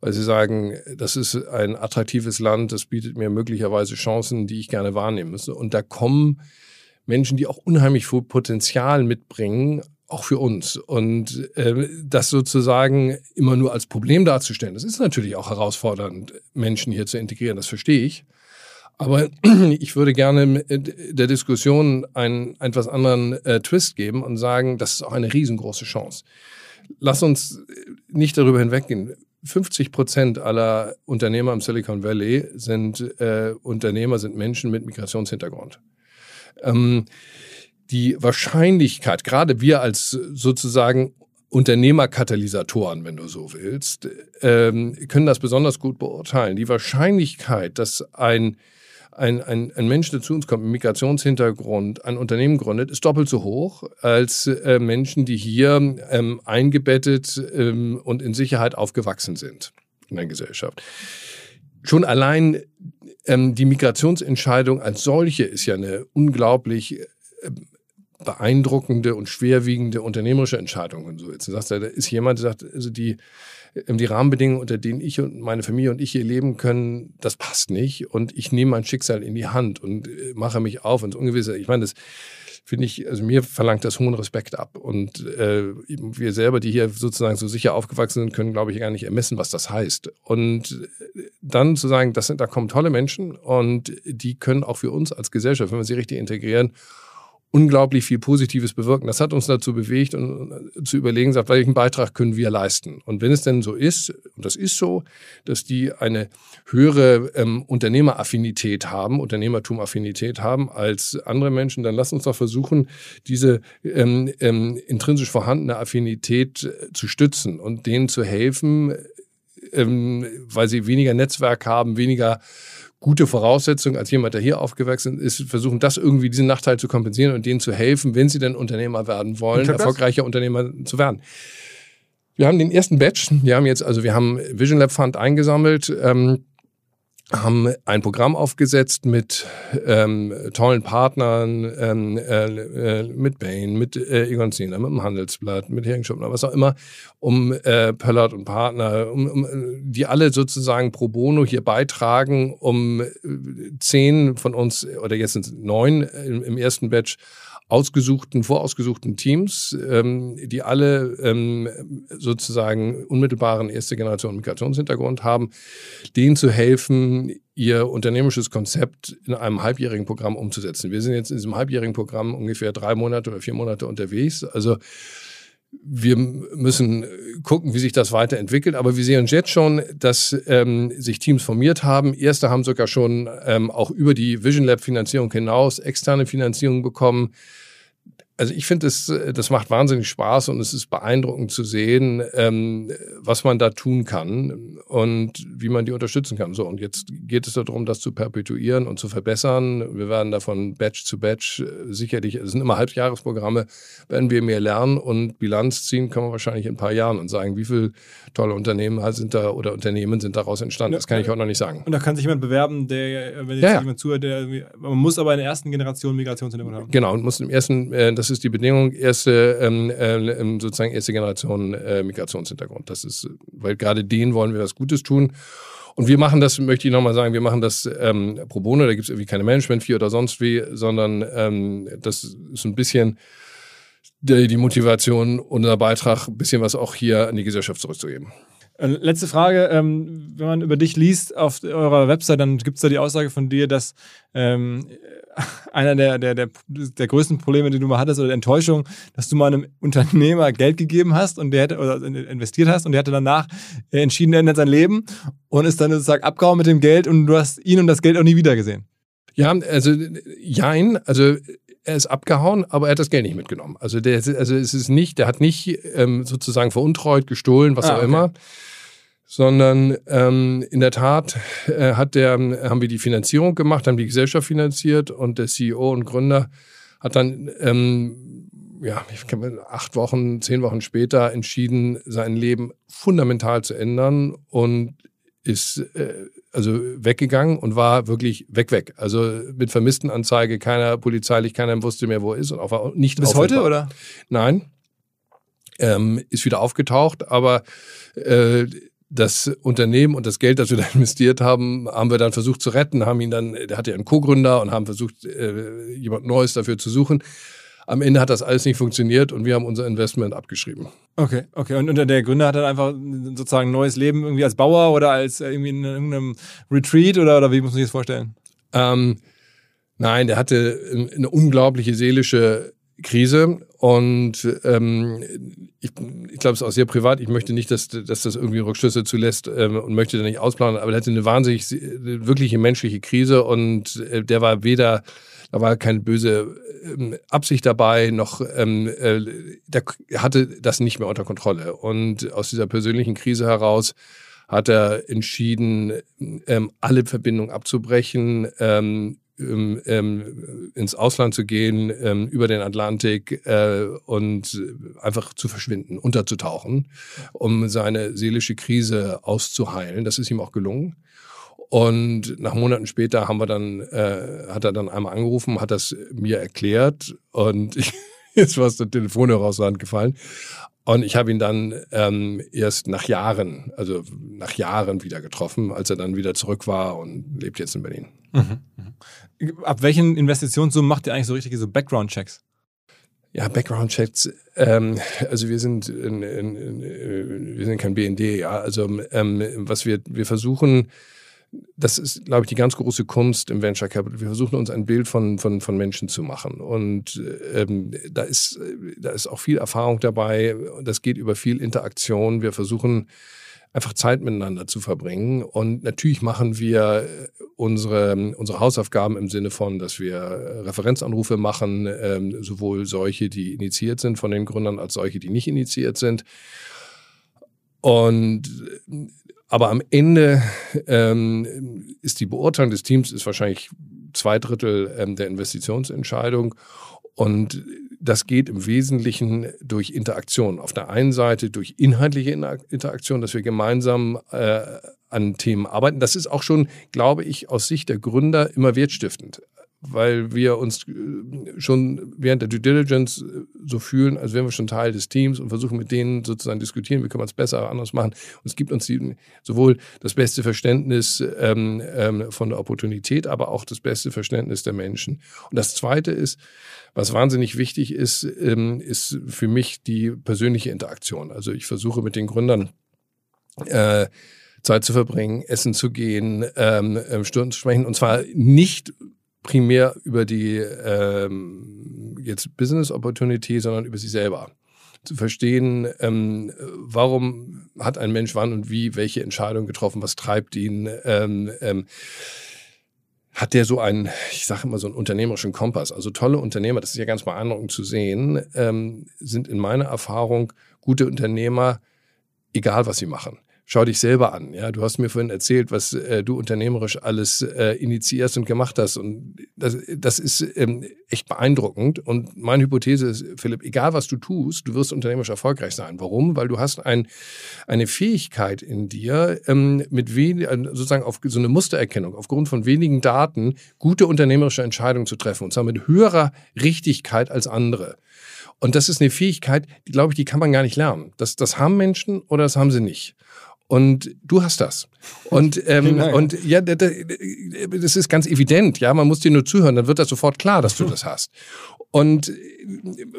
weil sie sagen, das ist ein attraktives Land, das bietet mir möglicherweise Chancen, die ich gerne wahrnehmen müsse. Und da kommen Menschen, die auch unheimlich viel Potenzial mitbringen, auch für uns. Und äh, das sozusagen immer nur als Problem darzustellen, das ist natürlich auch herausfordernd, Menschen hier zu integrieren, das verstehe ich. Aber ich würde gerne der Diskussion einen etwas anderen äh, Twist geben und sagen, das ist auch eine riesengroße Chance. Lass uns nicht darüber hinweggehen. 50 Prozent aller Unternehmer im Silicon Valley sind äh, Unternehmer, sind Menschen mit Migrationshintergrund. Ähm, die Wahrscheinlichkeit, gerade wir als sozusagen Unternehmerkatalysatoren, wenn du so willst, ähm, können das besonders gut beurteilen. Die Wahrscheinlichkeit, dass ein, ein, ein, ein Mensch, der zu uns kommt, mit Migrationshintergrund, ein Unternehmen gründet, ist doppelt so hoch als äh, Menschen, die hier ähm, eingebettet ähm, und in Sicherheit aufgewachsen sind in der Gesellschaft. Schon allein die Migrationsentscheidung als solche ist ja eine unglaublich äh, beeindruckende und schwerwiegende unternehmerische Entscheidungen. So jetzt sagst, da ist jemand, der sagt, also die, ähm, die Rahmenbedingungen, unter denen ich und meine Familie und ich hier leben können, das passt nicht. Und ich nehme mein Schicksal in die Hand und äh, mache mich auf ins Ungewisse. Ich meine, das finde ich, also mir verlangt das hohen Respekt ab. Und äh, wir selber, die hier sozusagen so sicher aufgewachsen sind, können, glaube ich, gar nicht ermessen, was das heißt. Und äh, dann zu sagen, das sind, da kommen tolle Menschen und die können auch für uns als Gesellschaft, wenn wir sie richtig integrieren, unglaublich viel Positives bewirken. Das hat uns dazu bewegt, und zu überlegen, sagt, welchen Beitrag können wir leisten? Und wenn es denn so ist, und das ist so, dass die eine höhere ähm, Unternehmeraffinität haben, Unternehmertumaffinität haben als andere Menschen, dann lass uns doch versuchen, diese ähm, ähm, intrinsisch vorhandene Affinität äh, zu stützen und denen zu helfen, ähm, weil sie weniger Netzwerk haben, weniger gute Voraussetzung als jemand, der hier aufgewachsen ist, versuchen, das irgendwie diesen Nachteil zu kompensieren und denen zu helfen, wenn sie denn Unternehmer werden wollen, erfolgreicher das? Unternehmer zu werden. Wir haben den ersten Batch, wir haben jetzt, also wir haben Vision Lab Fund eingesammelt. Ähm, haben ein Programm aufgesetzt mit ähm, tollen Partnern, ähm, äh, äh, mit Bain, mit äh, Egon Zehner, mit dem Handelsblatt, mit Hering Schuppner, was auch immer, um äh, Pöllert und Partner, um, um, die alle sozusagen pro bono hier beitragen, um äh, zehn von uns, oder jetzt sind es neun im, im ersten Batch, ausgesuchten, vorausgesuchten Teams, ähm, die alle ähm, sozusagen unmittelbaren erste Generation Migrationshintergrund haben, denen zu helfen, ihr unternehmerisches Konzept in einem halbjährigen Programm umzusetzen. Wir sind jetzt in diesem halbjährigen Programm ungefähr drei Monate oder vier Monate unterwegs. Also wir müssen gucken, wie sich das weiterentwickelt. Aber wir sehen jetzt schon, dass ähm, sich Teams formiert haben. Erste haben sogar schon ähm, auch über die Vision Lab Finanzierung hinaus externe Finanzierung bekommen also ich finde, das, das macht wahnsinnig Spaß und es ist beeindruckend zu sehen, ähm, was man da tun kann und wie man die unterstützen kann. So, und jetzt geht es darum, das zu perpetuieren und zu verbessern. Wir werden davon Batch zu Batch äh, sicherlich, es sind immer Halbjahresprogramme, werden wir mehr lernen und Bilanz ziehen können wir wahrscheinlich in ein paar Jahren und sagen, wie viele tolle Unternehmen sind da oder Unternehmen sind daraus entstanden. Das kann ich heute noch nicht sagen. Und da kann sich jemand bewerben, der, wenn jetzt ja, jemand zuhört, der, man muss aber in der ersten Generation Migrationshintergrund haben. Genau, und muss im ersten, äh, das ist die Bedingung, erste, ähm, äh, sozusagen erste Generation äh, Migrationshintergrund. Das ist, weil gerade denen wollen wir was Gutes tun. Und wir machen das, möchte ich nochmal sagen, wir machen das ähm, pro bono, da gibt es irgendwie keine Management-Fee oder sonst wie, sondern ähm, das ist ein bisschen die, die Motivation, unser Beitrag, ein bisschen was auch hier an die Gesellschaft zurückzugeben. Äh, letzte Frage, ähm, wenn man über dich liest auf eurer Website, dann gibt es da die Aussage von dir, dass ähm, einer der, der, der, der größten Probleme, die du mal hattest, oder der Enttäuschung, dass du mal einem Unternehmer Geld gegeben hast und der hätte, oder investiert hast und der hatte danach entschieden, er ändert sein Leben und ist dann sozusagen abgehauen mit dem Geld und du hast ihn und das Geld auch nie wiedergesehen. Ja, also jein, also er ist abgehauen, aber er hat das Geld nicht mitgenommen. Also der, also es ist nicht, der hat nicht ähm, sozusagen veruntreut, gestohlen, was ah, auch okay. immer, sondern ähm, in der Tat äh, hat der, haben wir die Finanzierung gemacht, haben die Gesellschaft finanziert und der CEO und Gründer hat dann ähm, ja, acht Wochen, zehn Wochen später entschieden, sein Leben fundamental zu ändern und ist äh, also weggegangen und war wirklich weg, weg. Also mit Vermisstenanzeige, keiner polizeilich, keiner wusste mehr, wo er ist und auch nicht Bis heute oder? Nein. Ähm, ist wieder aufgetaucht, aber äh, das Unternehmen und das Geld, das wir da investiert haben, haben wir dann versucht zu retten, haben ihn dann, der hatte ja einen Co-Gründer und haben versucht, äh, jemand Neues dafür zu suchen. Am Ende hat das alles nicht funktioniert und wir haben unser Investment abgeschrieben. Okay, okay. Und der Gründer hat dann einfach sozusagen ein neues Leben irgendwie als Bauer oder als äh, irgendwie in irgendeinem Retreat oder, oder wie muss man sich das vorstellen? Ähm, nein, der hatte eine unglaubliche seelische Krise und ähm, ich, ich glaube, es ist auch sehr privat. Ich möchte nicht, dass, dass das irgendwie Rückschlüsse zulässt ähm, und möchte da nicht ausplanen, aber er hatte eine wahnsinnig, wirkliche menschliche Krise und äh, der war weder da war keine böse ähm, Absicht dabei, noch ähm, äh, der hatte das nicht mehr unter Kontrolle. Und aus dieser persönlichen Krise heraus hat er entschieden, ähm, alle Verbindungen abzubrechen, ähm, ähm, ähm, ins Ausland zu gehen, ähm, über den Atlantik äh, und einfach zu verschwinden, unterzutauchen, um seine seelische Krise auszuheilen. Das ist ihm auch gelungen. Und nach Monaten später haben wir dann, äh, hat er dann einmal angerufen, hat das mir erklärt und ich, jetzt war es der Telefonhörer aus der Hand gefallen. Und ich habe ihn dann ähm, erst nach Jahren, also nach Jahren wieder getroffen, als er dann wieder zurück war und lebt jetzt in Berlin. Mhm. mhm. Ab welchen Investitionssummen macht ihr eigentlich so richtige so Background-Checks? Ja, Background-Checks. Ähm, also wir sind, in, in, in, wir sind kein BND. Ja, also ähm, was wir wir versuchen das ist, glaube ich, die ganz große Kunst im Venture Capital. Wir versuchen uns ein Bild von, von, von Menschen zu machen. Und ähm, da, ist, da ist auch viel Erfahrung dabei. Das geht über viel Interaktion. Wir versuchen einfach Zeit miteinander zu verbringen. Und natürlich machen wir unsere, unsere Hausaufgaben im Sinne von, dass wir Referenzanrufe machen, ähm, sowohl solche, die initiiert sind von den Gründern, als solche, die nicht initiiert sind. Und aber am Ende ähm, ist die Beurteilung des Teams ist wahrscheinlich zwei Drittel ähm, der Investitionsentscheidung. Und das geht im Wesentlichen durch Interaktion. Auf der einen Seite durch inhaltliche Interaktion, dass wir gemeinsam äh, an Themen arbeiten. Das ist auch schon, glaube ich, aus Sicht der Gründer immer wertstiftend weil wir uns äh, schon während der Due Diligence äh, so fühlen, als wären wir schon Teil des Teams und versuchen mit denen sozusagen diskutieren, wie können wir es besser, anders machen. Und es gibt uns die, sowohl das beste Verständnis ähm, ähm, von der Opportunität, aber auch das beste Verständnis der Menschen. Und das Zweite ist, was wahnsinnig wichtig ist, ähm, ist für mich die persönliche Interaktion. Also ich versuche mit den Gründern äh, Zeit zu verbringen, essen zu gehen, ähm, ähm, Stunden zu sprechen und zwar nicht primär über die ähm, jetzt Business Opportunity, sondern über sie selber zu verstehen, ähm, warum hat ein Mensch wann und wie welche Entscheidung getroffen, was treibt ihn, ähm, ähm, hat der so einen, ich sage immer so einen unternehmerischen Kompass. Also tolle Unternehmer, das ist ja ganz beeindruckend zu sehen, ähm, sind in meiner Erfahrung gute Unternehmer, egal was sie machen schau dich selber an. Ja, du hast mir vorhin erzählt, was äh, du unternehmerisch alles äh, initiierst und gemacht hast. Und das, das ist ähm, echt beeindruckend. Und meine Hypothese ist, Philipp, egal was du tust, du wirst unternehmerisch erfolgreich sein. Warum? Weil du hast ein, eine Fähigkeit in dir, ähm, mit wenig, äh, sozusagen auf so eine Mustererkennung, aufgrund von wenigen Daten, gute unternehmerische Entscheidungen zu treffen. Und zwar mit höherer Richtigkeit als andere. Und das ist eine Fähigkeit, die glaube ich, die kann man gar nicht lernen. Das, das haben Menschen oder das haben sie nicht. Und du hast das. Und, ähm, und ja, das ist ganz evident. Ja, man muss dir nur zuhören, dann wird das sofort klar, dass du das hast. Und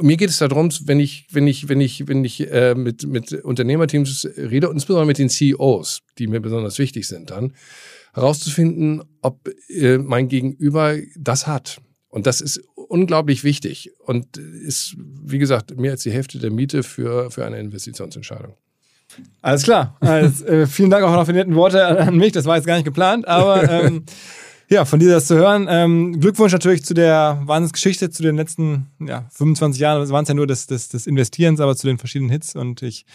mir geht es darum, wenn ich, wenn ich, wenn ich, wenn ich äh, mit, mit Unternehmerteams rede, und insbesondere mit den CEOs, die mir besonders wichtig sind, dann herauszufinden, ob äh, mein Gegenüber das hat. Und das ist unglaublich wichtig und ist, wie gesagt, mehr als die Hälfte der Miete für, für eine Investitionsentscheidung. Alles klar. Also, äh, vielen Dank auch noch für die netten Worte an mich. Das war jetzt gar nicht geplant, aber ähm, ja, von dir das zu hören. Ähm, Glückwunsch natürlich zu der Wahnsinnsgeschichte, zu den letzten ja, 25 Jahren. Das waren es ja nur des, des, des Investierens, aber zu den verschiedenen Hits. Und ich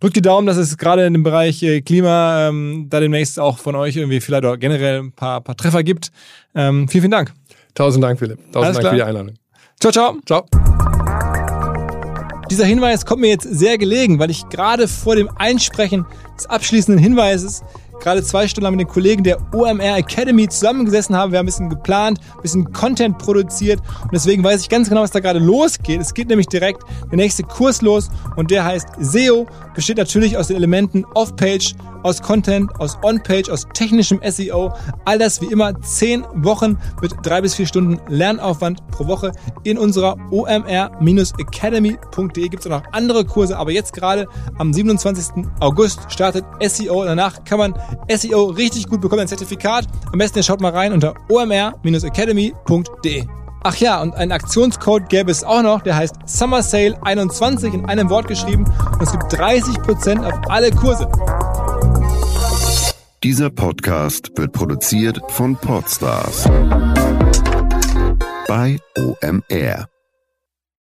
drücke die Daumen, dass es gerade in dem Bereich äh, Klima ähm, da demnächst auch von euch irgendwie vielleicht auch generell ein paar, paar Treffer gibt. Ähm, vielen, vielen Dank. Tausend Dank, Philipp. Tausend Alles Dank klar. für die Einladung. Ciao, ciao. Ciao. Dieser Hinweis kommt mir jetzt sehr gelegen, weil ich gerade vor dem Einsprechen des abschließenden Hinweises gerade zwei Stunden lang mit den Kollegen der OMR Academy zusammengesessen haben. Wir haben ein bisschen geplant, ein bisschen Content produziert und deswegen weiß ich ganz genau, was da gerade losgeht. Es geht nämlich direkt der nächste Kurs los und der heißt SEO, besteht natürlich aus den Elementen Off-Page, aus Content, aus On-Page, aus technischem SEO. All das wie immer zehn Wochen mit drei bis vier Stunden Lernaufwand pro Woche in unserer omr-academy.de gibt es auch noch andere Kurse, aber jetzt gerade am 27. August startet SEO. Danach kann man SEO richtig gut bekommen, ein Zertifikat. Am besten ihr schaut mal rein unter omr-academy.de. Ach ja, und einen Aktionscode gäbe es auch noch, der heißt Summer Sale 21 in einem Wort geschrieben und es gibt 30% auf alle Kurse. Dieser Podcast wird produziert von Podstars bei OMR.